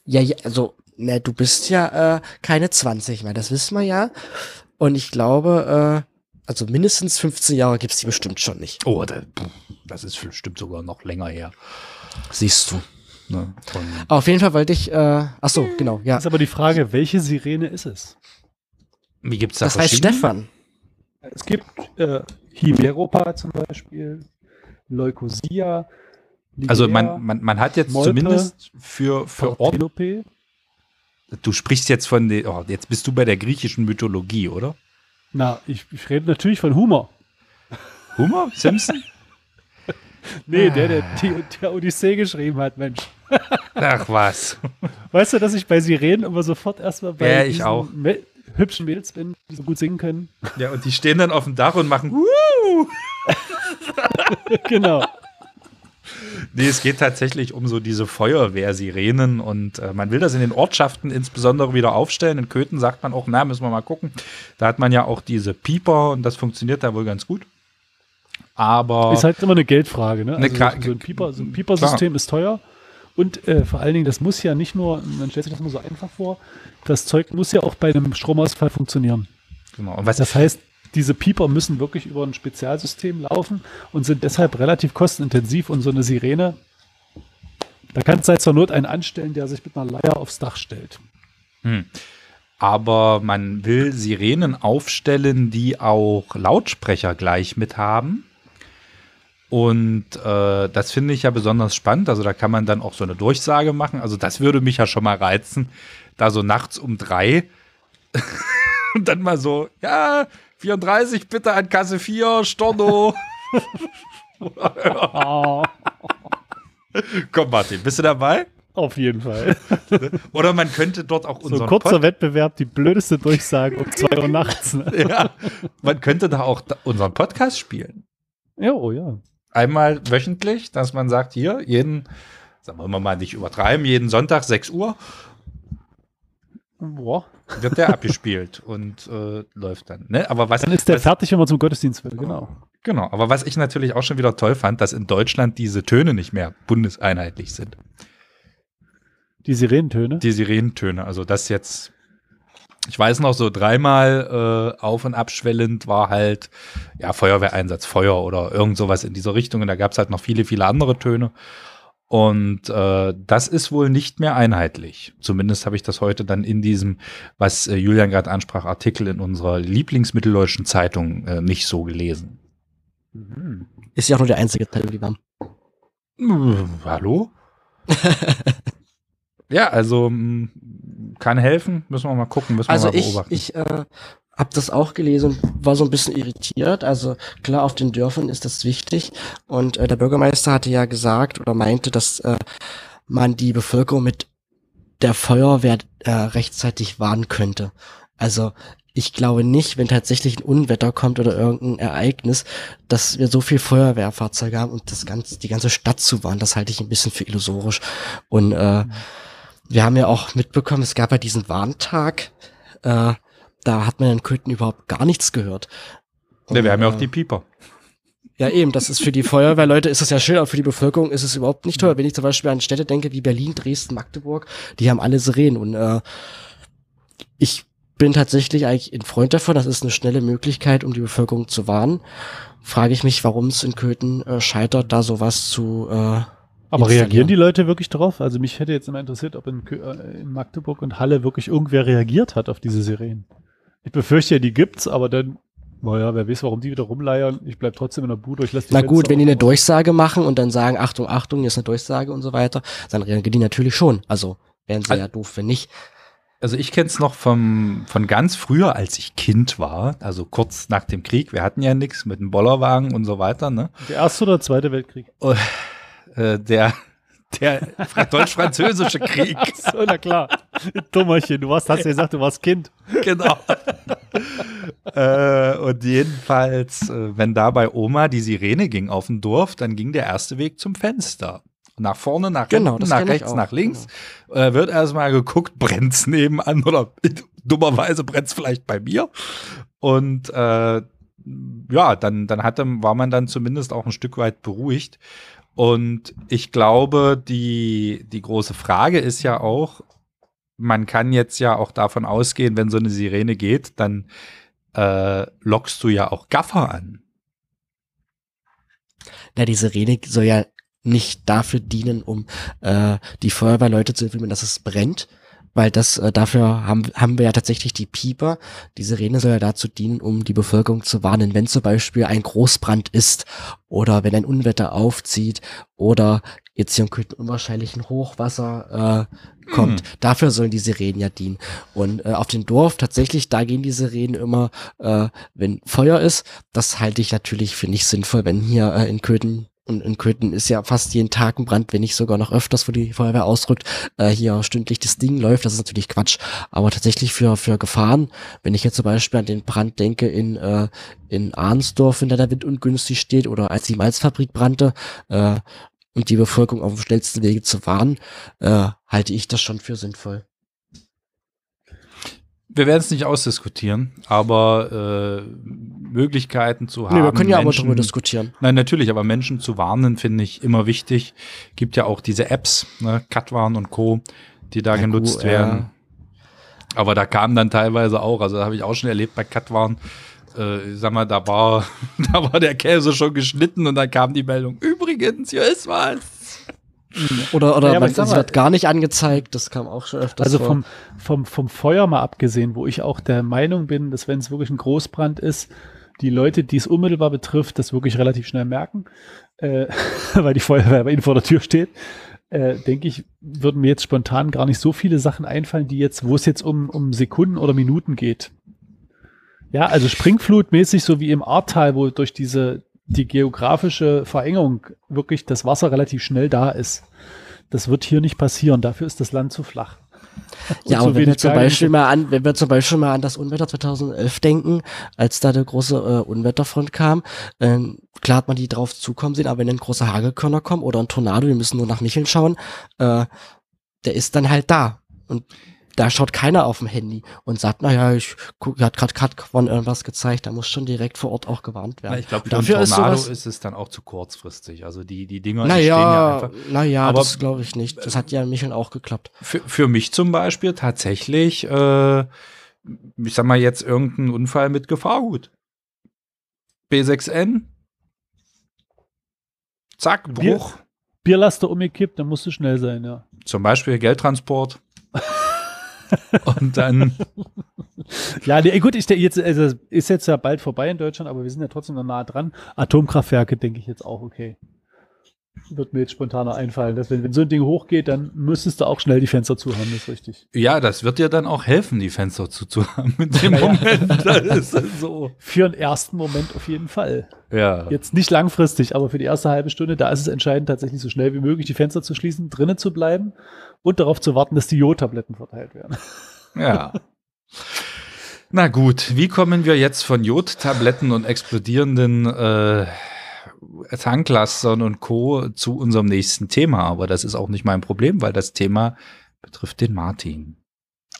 Ja, ja also ne, du bist ja äh, keine 20 mehr, das wissen wir ja. Und ich glaube, äh, also mindestens 15 Jahre gibt es die bestimmt schon nicht. Oh, das ist bestimmt sogar noch länger her. Siehst du. Ne, Auf jeden Fall wollte ich, äh, ach so, genau, ja. Ist aber die Frage, welche Sirene ist es? Wie gibt's da Das weiß Stefan. Es gibt äh, Hiveropa zum Beispiel, Leukosia. Also man, man, man hat jetzt Molpe, zumindest für, für Ort. Du sprichst jetzt von den, oh, jetzt bist du bei der griechischen Mythologie, oder? Na, ich, ich rede natürlich von Humor. Humor? Simpson? nee, der, der, der Odyssee geschrieben hat, Mensch. Ach was. Weißt du, dass ich bei Sirenen immer sofort erstmal bei ja, ich auch. hübschen Mädels bin, die so gut singen können? Ja, und die stehen dann auf dem Dach und machen genau. Nee, es geht tatsächlich um so diese Feuerwehrsirenen und äh, man will das in den Ortschaften insbesondere wieder aufstellen. In Köthen sagt man auch, na, müssen wir mal gucken. Da hat man ja auch diese Pieper und das funktioniert da wohl ganz gut. Aber. Ist halt immer eine Geldfrage, ne? Also so ein Pieper, so Pieper-System ist teuer. Und äh, vor allen Dingen, das muss ja nicht nur, man stellt sich das immer so einfach vor, das Zeug muss ja auch bei einem Stromausfall funktionieren. Genau. Und was das heißt, diese Pieper müssen wirklich über ein Spezialsystem laufen und sind deshalb relativ kostenintensiv und so eine Sirene, da kannst du halt zur Not einen anstellen, der sich mit einer Leier aufs Dach stellt. Hm. Aber man will Sirenen aufstellen, die auch Lautsprecher gleich mit haben. Und äh, das finde ich ja besonders spannend. Also da kann man dann auch so eine Durchsage machen. Also das würde mich ja schon mal reizen, da so nachts um drei und dann mal so, ja, 34 bitte an Kasse 4, Storno. Komm, Martin, bist du dabei? Auf jeden Fall. Oder man könnte dort auch unseren So ein kurzer Pod Wettbewerb, die blödeste Durchsage um 2 Uhr nachts. Ne? Ja, man könnte da auch unseren Podcast spielen. Ja, oh ja. Einmal wöchentlich, dass man sagt, hier, jeden, sagen wir mal nicht übertreiben, jeden Sonntag 6 Uhr. Boah. Wird der abgespielt und äh, läuft dann. Ne? Aber was, dann ist der was, fertig, wenn man zum Gottesdienst will, genau. Genau, aber was ich natürlich auch schon wieder toll fand, dass in Deutschland diese Töne nicht mehr bundeseinheitlich sind. Die Sirenentöne? Die Sirenentöne, also das jetzt, ich weiß noch, so dreimal äh, auf- und abschwellend war halt, ja, Feuerwehreinsatz, Feuer oder irgend sowas in dieser Richtung und da gab es halt noch viele, viele andere Töne. Und äh, das ist wohl nicht mehr einheitlich. Zumindest habe ich das heute dann in diesem, was äh, Julian gerade ansprach, Artikel in unserer Lieblingsmitteldeutschen Zeitung äh, nicht so gelesen. Mhm. Ist ja auch nur der einzige Teil, die wir haben. Hallo? ja, also kann helfen. Müssen wir mal gucken, müssen wir also mal beobachten. Ich, ich äh, habe das auch gelesen und war so ein bisschen irritiert. Also klar, auf den Dörfern ist das wichtig. Und äh, der Bürgermeister hatte ja gesagt oder meinte, dass äh, man die Bevölkerung mit der Feuerwehr äh, rechtzeitig warnen könnte. Also ich glaube nicht, wenn tatsächlich ein Unwetter kommt oder irgendein Ereignis, dass wir so viel Feuerwehrfahrzeuge haben und das ganze, die ganze Stadt zu warnen, das halte ich ein bisschen für illusorisch. Und äh, mhm. Wir haben ja auch mitbekommen, es gab ja diesen Warntag, äh, da hat man in Köthen überhaupt gar nichts gehört. Und, ja, wir haben ja auch die Pieper. Ja, eben, das ist für die Feuerwehrleute ist das ja schön, aber für die Bevölkerung ist es überhaupt nicht toll. Wenn ich zum Beispiel an Städte denke wie Berlin, Dresden, Magdeburg, die haben alle Sirenen und äh, ich bin tatsächlich eigentlich ein Freund davon, das ist eine schnelle Möglichkeit, um die Bevölkerung zu warnen. Frage ich mich, warum es in Köthen äh, scheitert, da sowas zu äh, aber reagieren die Leute wirklich drauf? Also mich hätte jetzt immer interessiert, ob in, äh, in Magdeburg und Halle wirklich irgendwer reagiert hat auf diese Sirenen. Ich befürchte ja, die gibt's, aber dann, naja, wer weiß, warum die wieder rumleiern. Ich bleib trotzdem in der Bude, ich lasse die Na gut, wenn die eine Durchsage machen und dann sagen, Achtung, Achtung, hier ist eine Durchsage und so weiter, dann reagieren die natürlich schon. Also wären sie also, ja doof, wenn nicht. Also ich kenne es noch vom, von ganz früher, als ich Kind war, also kurz nach dem Krieg. Wir hatten ja nichts mit dem Bollerwagen und so weiter. Ne? Der erste oder zweite Weltkrieg? Äh, der der deutsch-französische Krieg. So, na klar. Dummerchen, du warst, hast ja gesagt, du warst Kind. Genau. äh, und jedenfalls, äh, wenn da bei Oma die Sirene ging auf dem Dorf, dann ging der erste Weg zum Fenster. nach vorne, nach genau, hinten, nach rechts, nach links. Genau. Äh, wird erstmal geguckt, brennt's nebenan oder dummerweise brennt's vielleicht bei mir. Und äh, ja, dann, dann hatte, war man dann zumindest auch ein Stück weit beruhigt. Und ich glaube, die, die große Frage ist ja auch, man kann jetzt ja auch davon ausgehen, wenn so eine Sirene geht, dann äh, lockst du ja auch Gaffer an. Na, die Sirene soll ja nicht dafür dienen, um äh, die Feuerwehrleute zu informieren, dass es brennt, weil das äh, dafür haben, haben wir ja tatsächlich die Pieper. Die Sirene soll ja dazu dienen, um die Bevölkerung zu warnen, wenn zum Beispiel ein Großbrand ist oder wenn ein Unwetter aufzieht oder jetzt hier ein unwahrscheinlichen Hochwasser äh, kommt. Mhm. Dafür sollen die Sirenen ja dienen. Und äh, auf dem Dorf tatsächlich, da gehen die Sirenen immer, äh, wenn Feuer ist. Das halte ich natürlich für nicht sinnvoll, wenn hier äh, in Köthen und in Köthen ist ja fast jeden Tag ein Brand, wenn nicht sogar noch öfters, wo die Feuerwehr ausrückt, äh, hier stündlich das Ding läuft. Das ist natürlich Quatsch. Aber tatsächlich für, für Gefahren, wenn ich jetzt zum Beispiel an den Brand denke in, äh, in Arnsdorf, wenn da der Wind ungünstig steht, oder als die Malzfabrik brannte, äh, und die Bevölkerung auf dem schnellsten Wege zu warnen, äh, halte ich das schon für sinnvoll. Wir werden es nicht ausdiskutieren, aber äh, Möglichkeiten zu haben. Nee, wir können ja Menschen, aber darüber diskutieren. Nein, natürlich, aber Menschen zu warnen, finde ich immer wichtig. Gibt ja auch diese Apps, ne, Katwarn und Co., die da ja, genutzt werden. Ja. Aber da kam dann teilweise auch, also habe ich auch schon erlebt bei Katwarn, äh, sag mal, da war, da war der Käse schon geschnitten und dann kam die Meldung, übrigens, hier ist was. Oder, oder ja, man, es wird gar nicht angezeigt, das kam auch schon öfters Also vor. vom, vom, vom Feuer mal abgesehen, wo ich auch der Meinung bin, dass wenn es wirklich ein Großbrand ist, die Leute, die es unmittelbar betrifft, das wirklich relativ schnell merken, äh, weil die Feuerwehr bei ihnen vor der Tür steht. Äh, denke ich, würden mir jetzt spontan gar nicht so viele Sachen einfallen, die jetzt, wo es jetzt um, um Sekunden oder Minuten geht. Ja, also Springflutmäßig, so wie im Ahrtal, wo durch diese die geografische Verengung wirklich das Wasser relativ schnell da ist. Das wird hier nicht passieren. Dafür ist das Land zu flach. ja, aber wenn wir, zum Beispiel mal an, wenn wir zum Beispiel mal an das Unwetter 2011 denken, als da der große äh, Unwetterfront kam, äh, klar hat man die drauf zukommen sehen, aber wenn ein großer Hagelkörner kommt oder ein Tornado, wir müssen nur nach Micheln schauen, äh, der ist dann halt da. Und da schaut keiner auf dem Handy und sagt, naja, ich hat gerade Katquan irgendwas gezeigt, da muss schon direkt vor Ort auch gewarnt werden. Na, ich glaube, für Dafür ein Tornado ist, ist, es dann auch zu kurzfristig. Also die, die Dinger naja, stehen ja einfach. Naja, das glaube ich nicht. Das hat ja in Micheln auch geklappt. Für, für mich zum Beispiel tatsächlich, äh, ich sag mal jetzt irgendein Unfall mit Gefahrgut. B6N. Zack, Bruch. Bier, Bierlaster umgekippt, dann musst du schnell sein, ja. Zum Beispiel Geldtransport. Und dann. ja, nee, gut, ich, jetzt, also ist jetzt ja bald vorbei in Deutschland, aber wir sind ja trotzdem noch nah dran. Atomkraftwerke denke ich jetzt auch okay. Wird mir jetzt spontaner einfallen, dass wenn, wenn so ein Ding hochgeht, dann müsstest du auch schnell die Fenster zuhaben, das ist richtig. Ja, das wird dir dann auch helfen, die Fenster zuzuhaben in dem naja. Moment. Das ist so. Für einen ersten Moment auf jeden Fall. Ja. Jetzt nicht langfristig, aber für die erste halbe Stunde, da ist es entscheidend, tatsächlich so schnell wie möglich die Fenster zu schließen, drinnen zu bleiben und darauf zu warten, dass die Jodtabletten verteilt werden. Ja. Na gut, wie kommen wir jetzt von Jodtabletten und explodierenden äh, Tanklastern und Co. zu unserem nächsten Thema? Aber das ist auch nicht mein Problem, weil das Thema betrifft den Martin.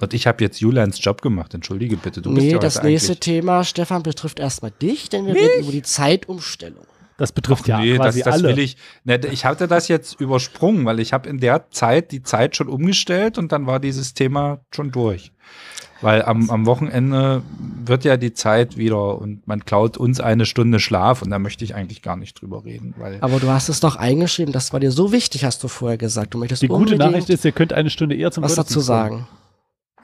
Und ich habe jetzt Julians Job gemacht. Entschuldige bitte, du nee, bist ja das nächste Thema, Stefan, betrifft erstmal dich, denn wir Mich? reden über die Zeitumstellung. Das betrifft Ach, ja nee, quasi das, das alle. Will ich, ne, ich hatte das jetzt übersprungen, weil ich habe in der Zeit die Zeit schon umgestellt und dann war dieses Thema schon durch. Weil am, am Wochenende wird ja die Zeit wieder und man klaut uns eine Stunde Schlaf und da möchte ich eigentlich gar nicht drüber reden. Weil Aber du hast es doch eingeschrieben, das war dir so wichtig, hast du vorher gesagt. Du möchtest die gute Nachricht ist, ihr könnt eine Stunde eher zum Was dazu sagen?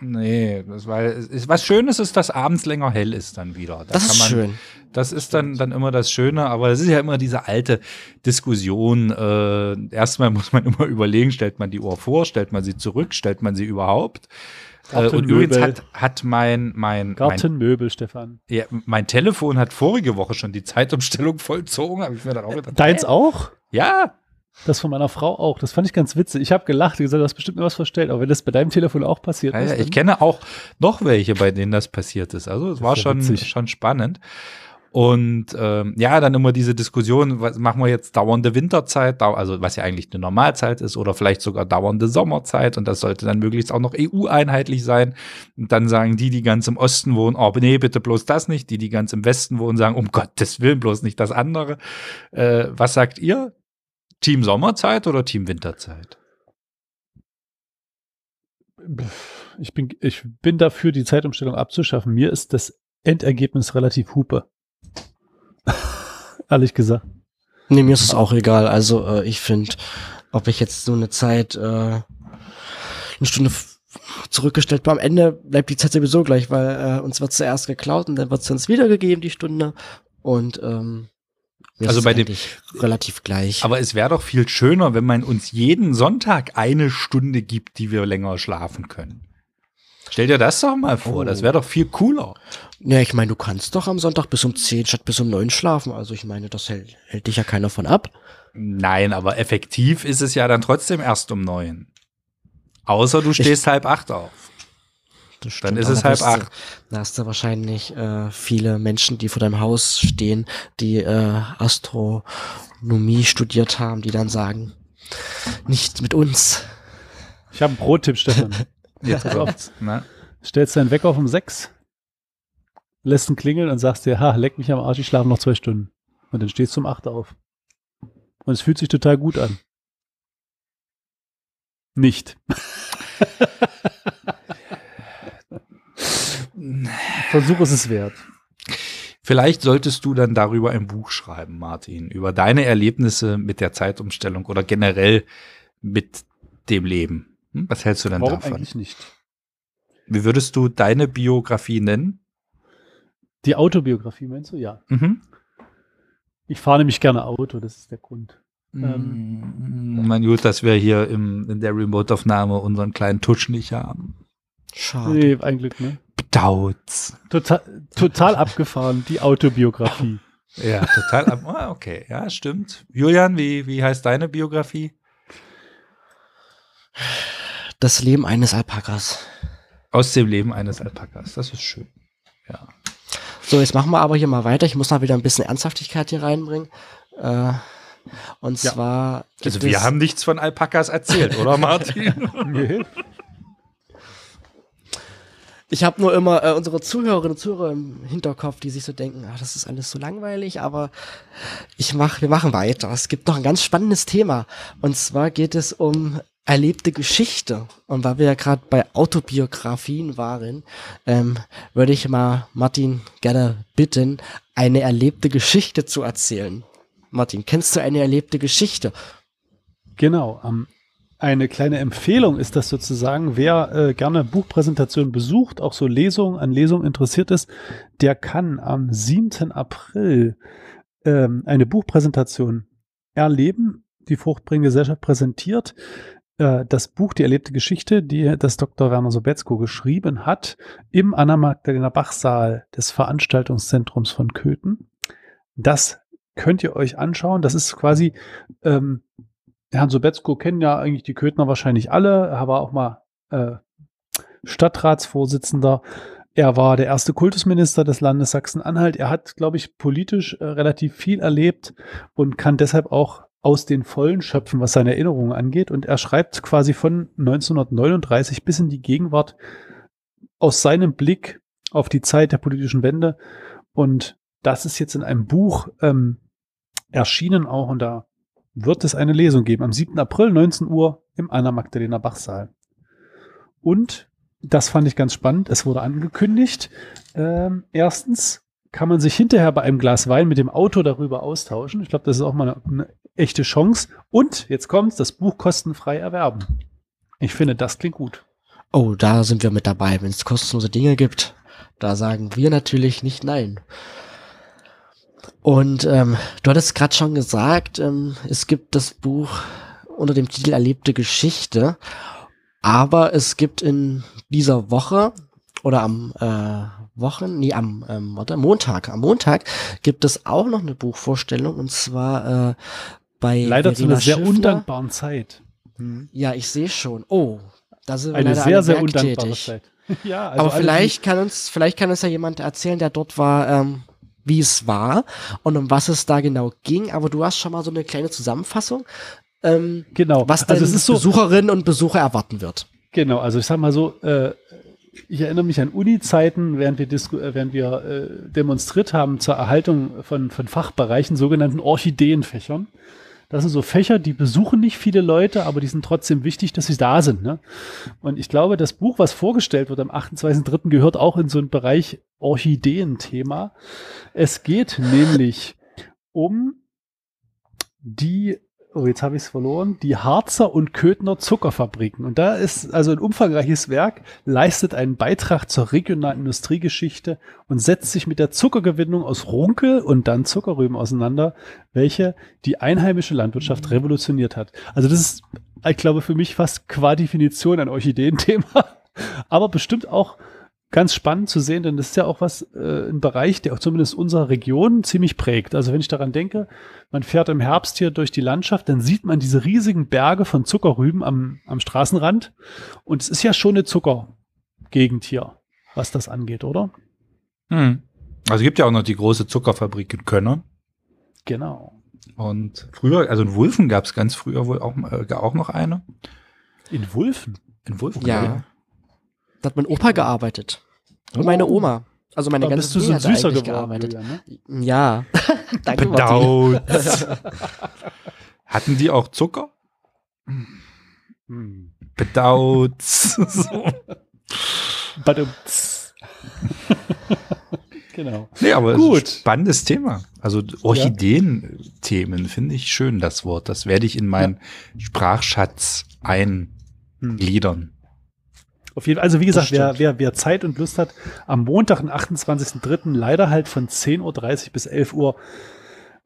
Nee, das, weil es, was Schönes ist, dass abends länger hell ist dann wieder. Da das ist man, schön. Das ist dann, dann immer das Schöne, aber es ist ja immer diese alte Diskussion. Äh, erstmal muss man immer überlegen, stellt man die Uhr vor, stellt man sie zurück, stellt man sie überhaupt? Äh, und übrigens hat, hat mein, mein Gartenmöbel, Stefan. Ja, mein Telefon hat vorige Woche schon die Zeitumstellung vollzogen, habe ich mir dann auch gedacht. Deins auch? Ja. Das von meiner Frau auch. Das fand ich ganz witzig. Ich habe gelacht, gesagt, du hast bestimmt mir was verstellt. Aber wenn das bei deinem Telefon auch passiert ja, ist. Ja, ich kenne auch noch welche, bei denen das passiert ist. Also es war schon, schon spannend. Und ähm, ja, dann immer diese Diskussion, was machen wir jetzt dauernde Winterzeit, also was ja eigentlich eine Normalzeit ist, oder vielleicht sogar dauernde Sommerzeit und das sollte dann möglichst auch noch EU-einheitlich sein. Und dann sagen die, die ganz im Osten wohnen, oh nee, bitte bloß das nicht. Die, die ganz im Westen wohnen, sagen, um Gottes Willen, bloß nicht das andere. Äh, was sagt ihr? Team Sommerzeit oder Team Winterzeit? Ich bin, ich bin dafür, die Zeitumstellung abzuschaffen. Mir ist das Endergebnis relativ hupe. Ehrlich gesagt. Nee, mir ist es auch egal. Also äh, ich finde, ob ich jetzt so eine Zeit äh, eine Stunde zurückgestellt bin, am Ende bleibt die Zeit sowieso gleich, weil äh, uns wird zuerst geklaut und dann wird es uns wiedergegeben, die Stunde. Und ähm, also bei dem relativ gleich. Aber es wäre doch viel schöner, wenn man uns jeden Sonntag eine Stunde gibt, die wir länger schlafen können. Stell dir das doch mal vor, oh. das wäre doch viel cooler. Ja, ich meine, du kannst doch am Sonntag bis um 10 statt bis um 9 schlafen. Also ich meine, das hält, hält dich ja keiner von ab. Nein, aber effektiv ist es ja dann trotzdem erst um 9. Außer du stehst ich, halb acht auf. Stimmt, dann ist es halb acht. Da hast du wahrscheinlich äh, viele Menschen, die vor deinem Haus stehen, die äh, Astronomie studiert haben, die dann sagen, nicht mit uns. Ich habe einen Pro-Tipp, Stefan. Jetzt kommt's. Stellst deinen Wecker auf um sechs, lässt ihn klingeln und sagst dir, ha, leck mich am Arsch, ich schlafe noch zwei Stunden. Und dann stehst du um acht auf. Und es fühlt sich total gut an. Nicht. Versuch ist es wert. Vielleicht solltest du dann darüber ein Buch schreiben, Martin, über deine Erlebnisse mit der Zeitumstellung oder generell mit dem Leben. Hm? Was hältst du denn Warum davon? Eigentlich nicht. Wie würdest du deine Biografie nennen? Die Autobiografie meinst du? Ja. Mhm. Ich fahre nämlich gerne Auto, das ist der Grund. Mm, ähm, mein gut, dass wir hier im, in der Remote-Aufnahme unseren kleinen Tusch nicht haben. Schade. Nee, ein Glück, ne? Bedauert's. Total, total abgefahren, die Autobiografie. Ja, total ab. Ah, okay, ja, stimmt. Julian, wie, wie heißt deine Biografie? Das Leben eines Alpakas. Aus dem Leben eines Alpakas. Das ist schön. Ja. So, jetzt machen wir aber hier mal weiter. Ich muss noch wieder ein bisschen Ernsthaftigkeit hier reinbringen. Äh, und ja. zwar. Also, wir haben nichts von Alpakas erzählt, oder, Martin? nee. Ich habe nur immer äh, unsere Zuhörerinnen und Zuhörer im Hinterkopf, die sich so denken, ach, das ist alles so langweilig, aber ich mach, wir machen weiter. Es gibt noch ein ganz spannendes Thema. Und zwar geht es um erlebte Geschichte. Und weil wir ja gerade bei Autobiografien waren, ähm, würde ich mal Martin gerne bitten, eine erlebte Geschichte zu erzählen. Martin, kennst du eine erlebte Geschichte? Genau. Ähm, eine kleine Empfehlung ist das sozusagen, wer äh, gerne Buchpräsentationen besucht, auch so Lesungen, an Lesungen interessiert ist, der kann am 7. April ähm, eine Buchpräsentation erleben. Die Fruchtbringende Gesellschaft präsentiert äh, das Buch Die erlebte Geschichte, die das Dr. Werner Sobetzko geschrieben hat, im Anna-Magdalena Bach-Saal des Veranstaltungszentrums von Köthen. Das könnt ihr euch anschauen. Das ist quasi ähm, Herrn Sobetzko kennen ja eigentlich die Köthner wahrscheinlich alle. Er war auch mal äh, Stadtratsvorsitzender. Er war der erste Kultusminister des Landes Sachsen-Anhalt. Er hat, glaube ich, politisch äh, relativ viel erlebt und kann deshalb auch aus den Vollen schöpfen, was seine Erinnerungen angeht. Und er schreibt quasi von 1939 bis in die Gegenwart aus seinem Blick auf die Zeit der politischen Wende. Und das ist jetzt in einem Buch ähm, erschienen auch und da wird es eine Lesung geben am 7. April 19 Uhr im Anna Magdalena Bachsaal. Und das fand ich ganz spannend. Es wurde angekündigt. Ähm, erstens kann man sich hinterher bei einem Glas Wein mit dem Auto darüber austauschen. Ich glaube, das ist auch mal eine, eine, echte Chance. Und jetzt kommt das Buch kostenfrei erwerben. Ich finde, das klingt gut. Oh, da sind wir mit dabei. Wenn es kostenlose Dinge gibt, da sagen wir natürlich nicht nein. Und ähm, du hattest gerade schon gesagt, ähm, es gibt das Buch unter dem Titel Erlebte Geschichte, aber es gibt in dieser Woche oder am äh, Wochen, nee, am ähm, warte, Montag, am Montag gibt es auch noch eine Buchvorstellung und zwar äh, bei leider Verena zu einer sehr Schiffler. undankbaren Zeit. Hm. Ja, ich sehe schon. Oh, da sind wir eine sehr sehr undankbare Zeit. ja, also aber vielleicht kann uns vielleicht kann uns ja jemand erzählen, der dort war. Ähm, wie es war und um was es da genau ging, aber du hast schon mal so eine kleine Zusammenfassung, ähm, genau. was also denn so Besucherinnen und Besucher erwarten wird. Genau, also ich sag mal so, äh, ich erinnere mich an Uni-Zeiten, während wir, äh, während wir äh, demonstriert haben zur Erhaltung von, von Fachbereichen, sogenannten Orchideenfächern. Das sind so Fächer, die besuchen nicht viele Leute, aber die sind trotzdem wichtig, dass sie da sind. Ne? Und ich glaube, das Buch, was vorgestellt wird am 28.03., gehört auch in so einen Bereich Orchideen-Thema. Es geht nämlich um die oh, jetzt habe ich es verloren, die Harzer und Köthner Zuckerfabriken. Und da ist also ein umfangreiches Werk, leistet einen Beitrag zur regionalen Industriegeschichte und setzt sich mit der Zuckergewinnung aus Runkel und dann Zuckerrüben auseinander, welche die einheimische Landwirtschaft revolutioniert hat. Also das ist, ich glaube, für mich fast qua Definition ein Orchideenthema, aber bestimmt auch ganz spannend zu sehen, denn das ist ja auch was, äh, ein Bereich, der auch zumindest unsere Region ziemlich prägt. Also wenn ich daran denke, man fährt im Herbst hier durch die Landschaft, dann sieht man diese riesigen Berge von Zuckerrüben am, am Straßenrand. Und es ist ja schon eine Zuckergegend hier, was das angeht, oder? Hm. Also es gibt ja auch noch die große Zuckerfabrik in Könner. Genau. Und früher, also in Wulfen gab es ganz früher wohl auch, äh, auch noch eine. In Wulfen? In Wulfen, ja. ja. Da hat mein Opa gearbeitet. Und oh. meine Oma. Also meine ganze Familie hat süßer geworden, gearbeitet. Julia, ne? Ja. Danke, Bedaut. Hatten die auch Zucker? Hm. Bedaut. so. genau. Nee, aber Gut. spannendes Thema. Also Orchideen-Themen finde ich schön, das Wort. Das werde ich in meinen ja. Sprachschatz eingliedern. Auf jeden Fall, also wie gesagt, wer, wer, wer Zeit und Lust hat, am Montag, den 28.03., leider halt von 10.30 Uhr bis 11 Uhr,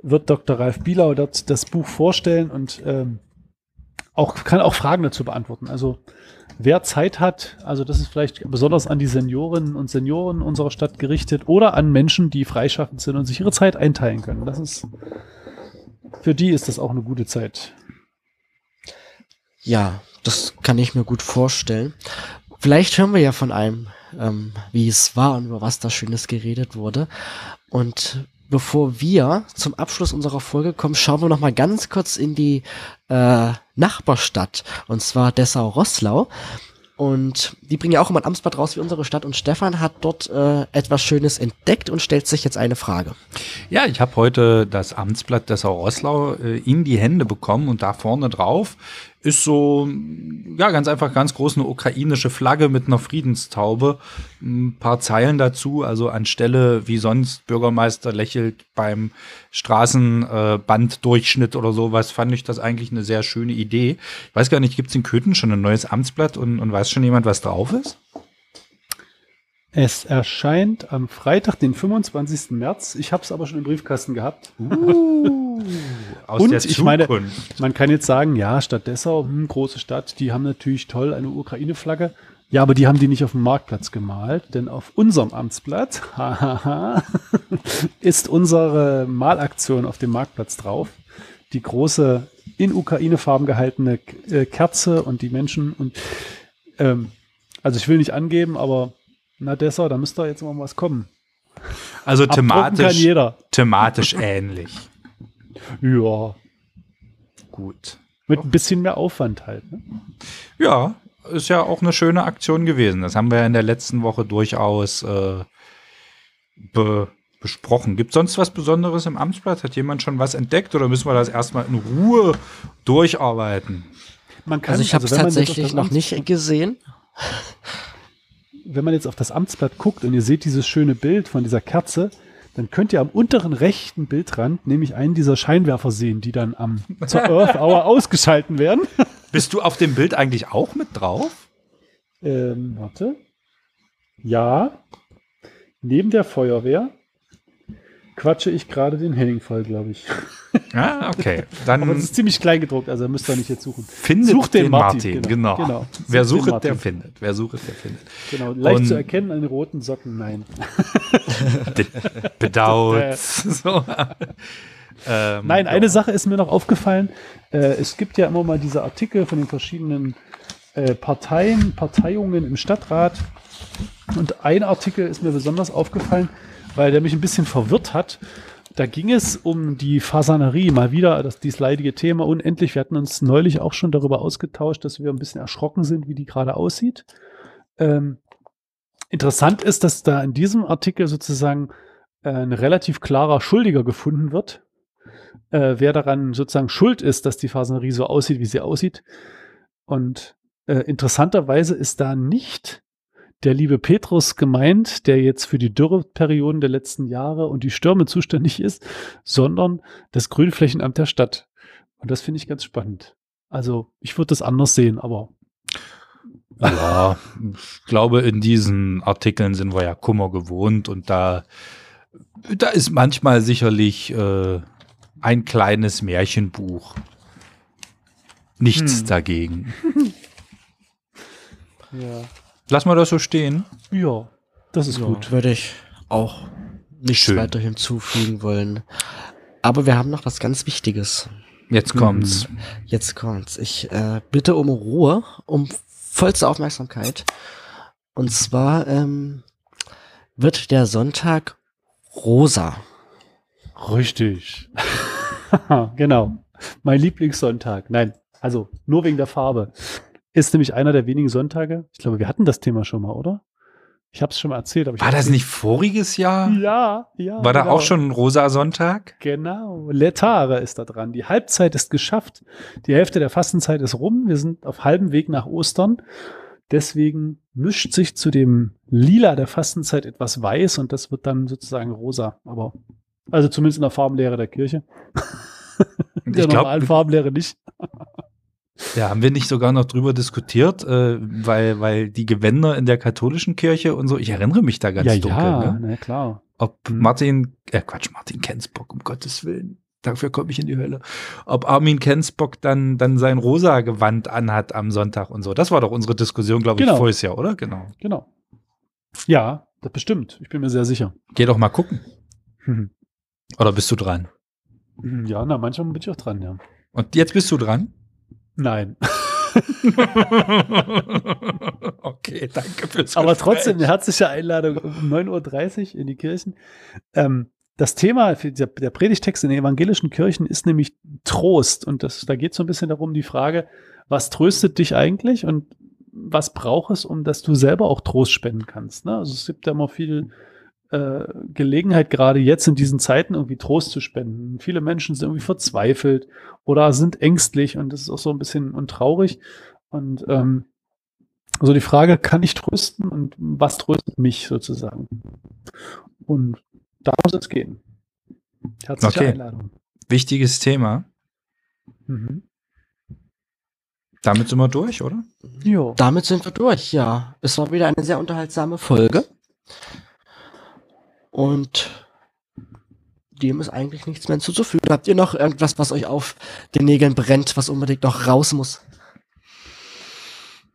wird Dr. Ralf Bielau dort das Buch vorstellen und ähm, auch, kann auch Fragen dazu beantworten. Also wer Zeit hat, also das ist vielleicht besonders an die Seniorinnen und Senioren unserer Stadt gerichtet oder an Menschen, die freischaffend sind und sich ihre Zeit einteilen können. Das ist, für die ist das auch eine gute Zeit. Ja, das kann ich mir gut vorstellen. Vielleicht hören wir ja von einem, ähm, wie es war und über was da Schönes geredet wurde. Und bevor wir zum Abschluss unserer Folge kommen, schauen wir noch mal ganz kurz in die äh, Nachbarstadt, und zwar Dessau-Rosslau. Und die bringen ja auch immer ein Amtsblatt raus wie unsere Stadt. Und Stefan hat dort äh, etwas Schönes entdeckt und stellt sich jetzt eine Frage. Ja, ich habe heute das Amtsblatt Dessau-Rosslau äh, in die Hände bekommen und da vorne drauf ist so, ja, ganz einfach ganz groß eine ukrainische Flagge mit einer Friedenstaube. Ein paar Zeilen dazu, also anstelle wie sonst Bürgermeister lächelt beim Straßenbanddurchschnitt äh, oder sowas, fand ich das eigentlich eine sehr schöne Idee. Ich weiß gar nicht, gibt es in Köthen schon ein neues Amtsblatt und, und weiß schon jemand, was drauf ist? Es erscheint am Freitag, den 25. März. Ich habe es aber schon im Briefkasten gehabt. Uh, aus Und der ich meine, man kann jetzt sagen, ja, Stadt Dessau, hm, große Stadt, die haben natürlich toll eine Ukraine-Flagge. Ja, aber die haben die nicht auf dem Marktplatz gemalt, denn auf unserem Amtsblatt ist unsere Malaktion auf dem Marktplatz drauf. Die große in Ukraine-Farben gehaltene äh, Kerze und die Menschen und ähm, also ich will nicht angeben, aber na, Dessau, da müsste jetzt mal was kommen. Also thematisch, thematisch ähnlich. Ja. Gut. Mit ein bisschen mehr Aufwand halt. Ne? Ja, ist ja auch eine schöne Aktion gewesen. Das haben wir ja in der letzten Woche durchaus äh, be besprochen. Gibt es sonst was Besonderes im Amtsblatt? Hat jemand schon was entdeckt oder müssen wir das erstmal in Ruhe durcharbeiten? Man kann, also ich habe es also tatsächlich noch nicht gesehen wenn man jetzt auf das Amtsblatt guckt und ihr seht dieses schöne Bild von dieser Kerze, dann könnt ihr am unteren rechten Bildrand nämlich einen dieser Scheinwerfer sehen, die dann am zur Earth Hour ausgeschalten werden. Bist du auf dem Bild eigentlich auch mit drauf? Ähm, warte. Ja. Neben der Feuerwehr quatsche ich gerade den Henning voll, glaube ich. Ah, okay. Dann Aber es ist ziemlich klein gedruckt, also müsst ihr nicht jetzt suchen. Findet Sucht den, den Martin, Martin, genau. genau. genau. Wer sucht, der findet. Wer sucht, der findet. Genau, leicht Und zu erkennen, eine roten Socken, nein. Bedauert. so. ähm, nein, eine ja. Sache ist mir noch aufgefallen. Äh, es gibt ja immer mal diese Artikel von den verschiedenen äh, Parteien, Parteiungen im Stadtrat. Und ein Artikel ist mir besonders aufgefallen weil der mich ein bisschen verwirrt hat. Da ging es um die Fasanerie, mal wieder das dieses leidige Thema unendlich. Wir hatten uns neulich auch schon darüber ausgetauscht, dass wir ein bisschen erschrocken sind, wie die gerade aussieht. Ähm, interessant ist, dass da in diesem Artikel sozusagen äh, ein relativ klarer Schuldiger gefunden wird, äh, wer daran sozusagen schuld ist, dass die Fasanerie so aussieht, wie sie aussieht. Und äh, interessanterweise ist da nicht der liebe Petrus gemeint, der jetzt für die Dürreperioden der letzten Jahre und die Stürme zuständig ist, sondern das Grünflächenamt der Stadt. Und das finde ich ganz spannend. Also ich würde das anders sehen, aber. Ja, ich glaube, in diesen Artikeln sind wir ja Kummer gewohnt und da, da ist manchmal sicherlich äh, ein kleines Märchenbuch. Nichts hm. dagegen. ja. Lass mal das so stehen. Ja, das ist ja, gut. Würde ich auch nichts Schön. weiter hinzufügen wollen. Aber wir haben noch was ganz Wichtiges. Jetzt kommt's. Hm, jetzt kommt's. Ich äh, bitte um Ruhe, um vollste Aufmerksamkeit. Und zwar ähm, wird der Sonntag rosa. Richtig. genau. Mein Lieblingssonntag. Nein, also nur wegen der Farbe. Ist nämlich einer der wenigen Sonntage. Ich glaube, wir hatten das Thema schon mal, oder? Ich habe es schon mal erzählt. Aber War das nicht voriges Jahr? Ja, ja. War genau. da auch schon ein rosa Sonntag? Genau. Letare ist da dran. Die Halbzeit ist geschafft. Die Hälfte der Fastenzeit ist rum. Wir sind auf halbem Weg nach Ostern. Deswegen mischt sich zu dem Lila der Fastenzeit etwas weiß und das wird dann sozusagen rosa. Aber also zumindest in der Farbenlehre der Kirche. in der normalen Farbenlehre nicht. Ja, haben wir nicht sogar noch drüber diskutiert, äh, weil, weil die Gewänder in der katholischen Kirche und so, ich erinnere mich da ganz ja, dunkel. Ja, ne? na klar. Ob hm. Martin, äh Quatsch, Martin Kensbock, um Gottes Willen, dafür komme ich in die Hölle. Ob Armin Kensbock dann, dann sein rosa Gewand anhat am Sonntag und so. Das war doch unsere Diskussion, glaube genau. ich, voriges Jahr, oder? Genau. Genau. Ja, das bestimmt. Ich bin mir sehr sicher. Geh doch mal gucken. Mhm. Oder bist du dran? Ja, na, manchmal bin ich auch dran, ja. Und jetzt bist du dran? Nein. okay, danke fürs Aber trotzdem eine herzliche Einladung um 9.30 Uhr in die Kirchen. Ähm, das Thema, der, der Predigtext in den evangelischen Kirchen ist nämlich Trost. Und das, da geht es so ein bisschen darum, die Frage, was tröstet dich eigentlich und was braucht es, um dass du selber auch Trost spenden kannst. Ne? Also es gibt ja immer viel äh, Gelegenheit, gerade jetzt in diesen Zeiten irgendwie Trost zu spenden. Viele Menschen sind irgendwie verzweifelt oder sind ängstlich und das ist auch so ein bisschen untraurig. Und ähm, also die Frage, kann ich trösten und was tröstet mich sozusagen? Und da muss es gehen. Herzliche okay. Einladung. Wichtiges Thema. Mhm. Damit sind wir durch, oder? Jo. Damit sind wir durch, ja. Es war wieder eine sehr unterhaltsame Folge. Und dem ist eigentlich nichts mehr hinzuzufügen. Habt ihr noch irgendwas, was euch auf den Nägeln brennt, was unbedingt noch raus muss?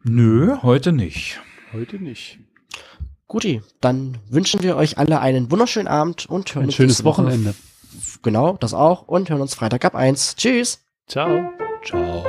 Nö, heute nicht. Heute nicht. Guti, dann wünschen wir euch alle einen wunderschönen Abend und hören Ein uns schönes Wochenende. Genau, das auch und hören uns Freitag ab 1. Tschüss. Ciao. Ciao.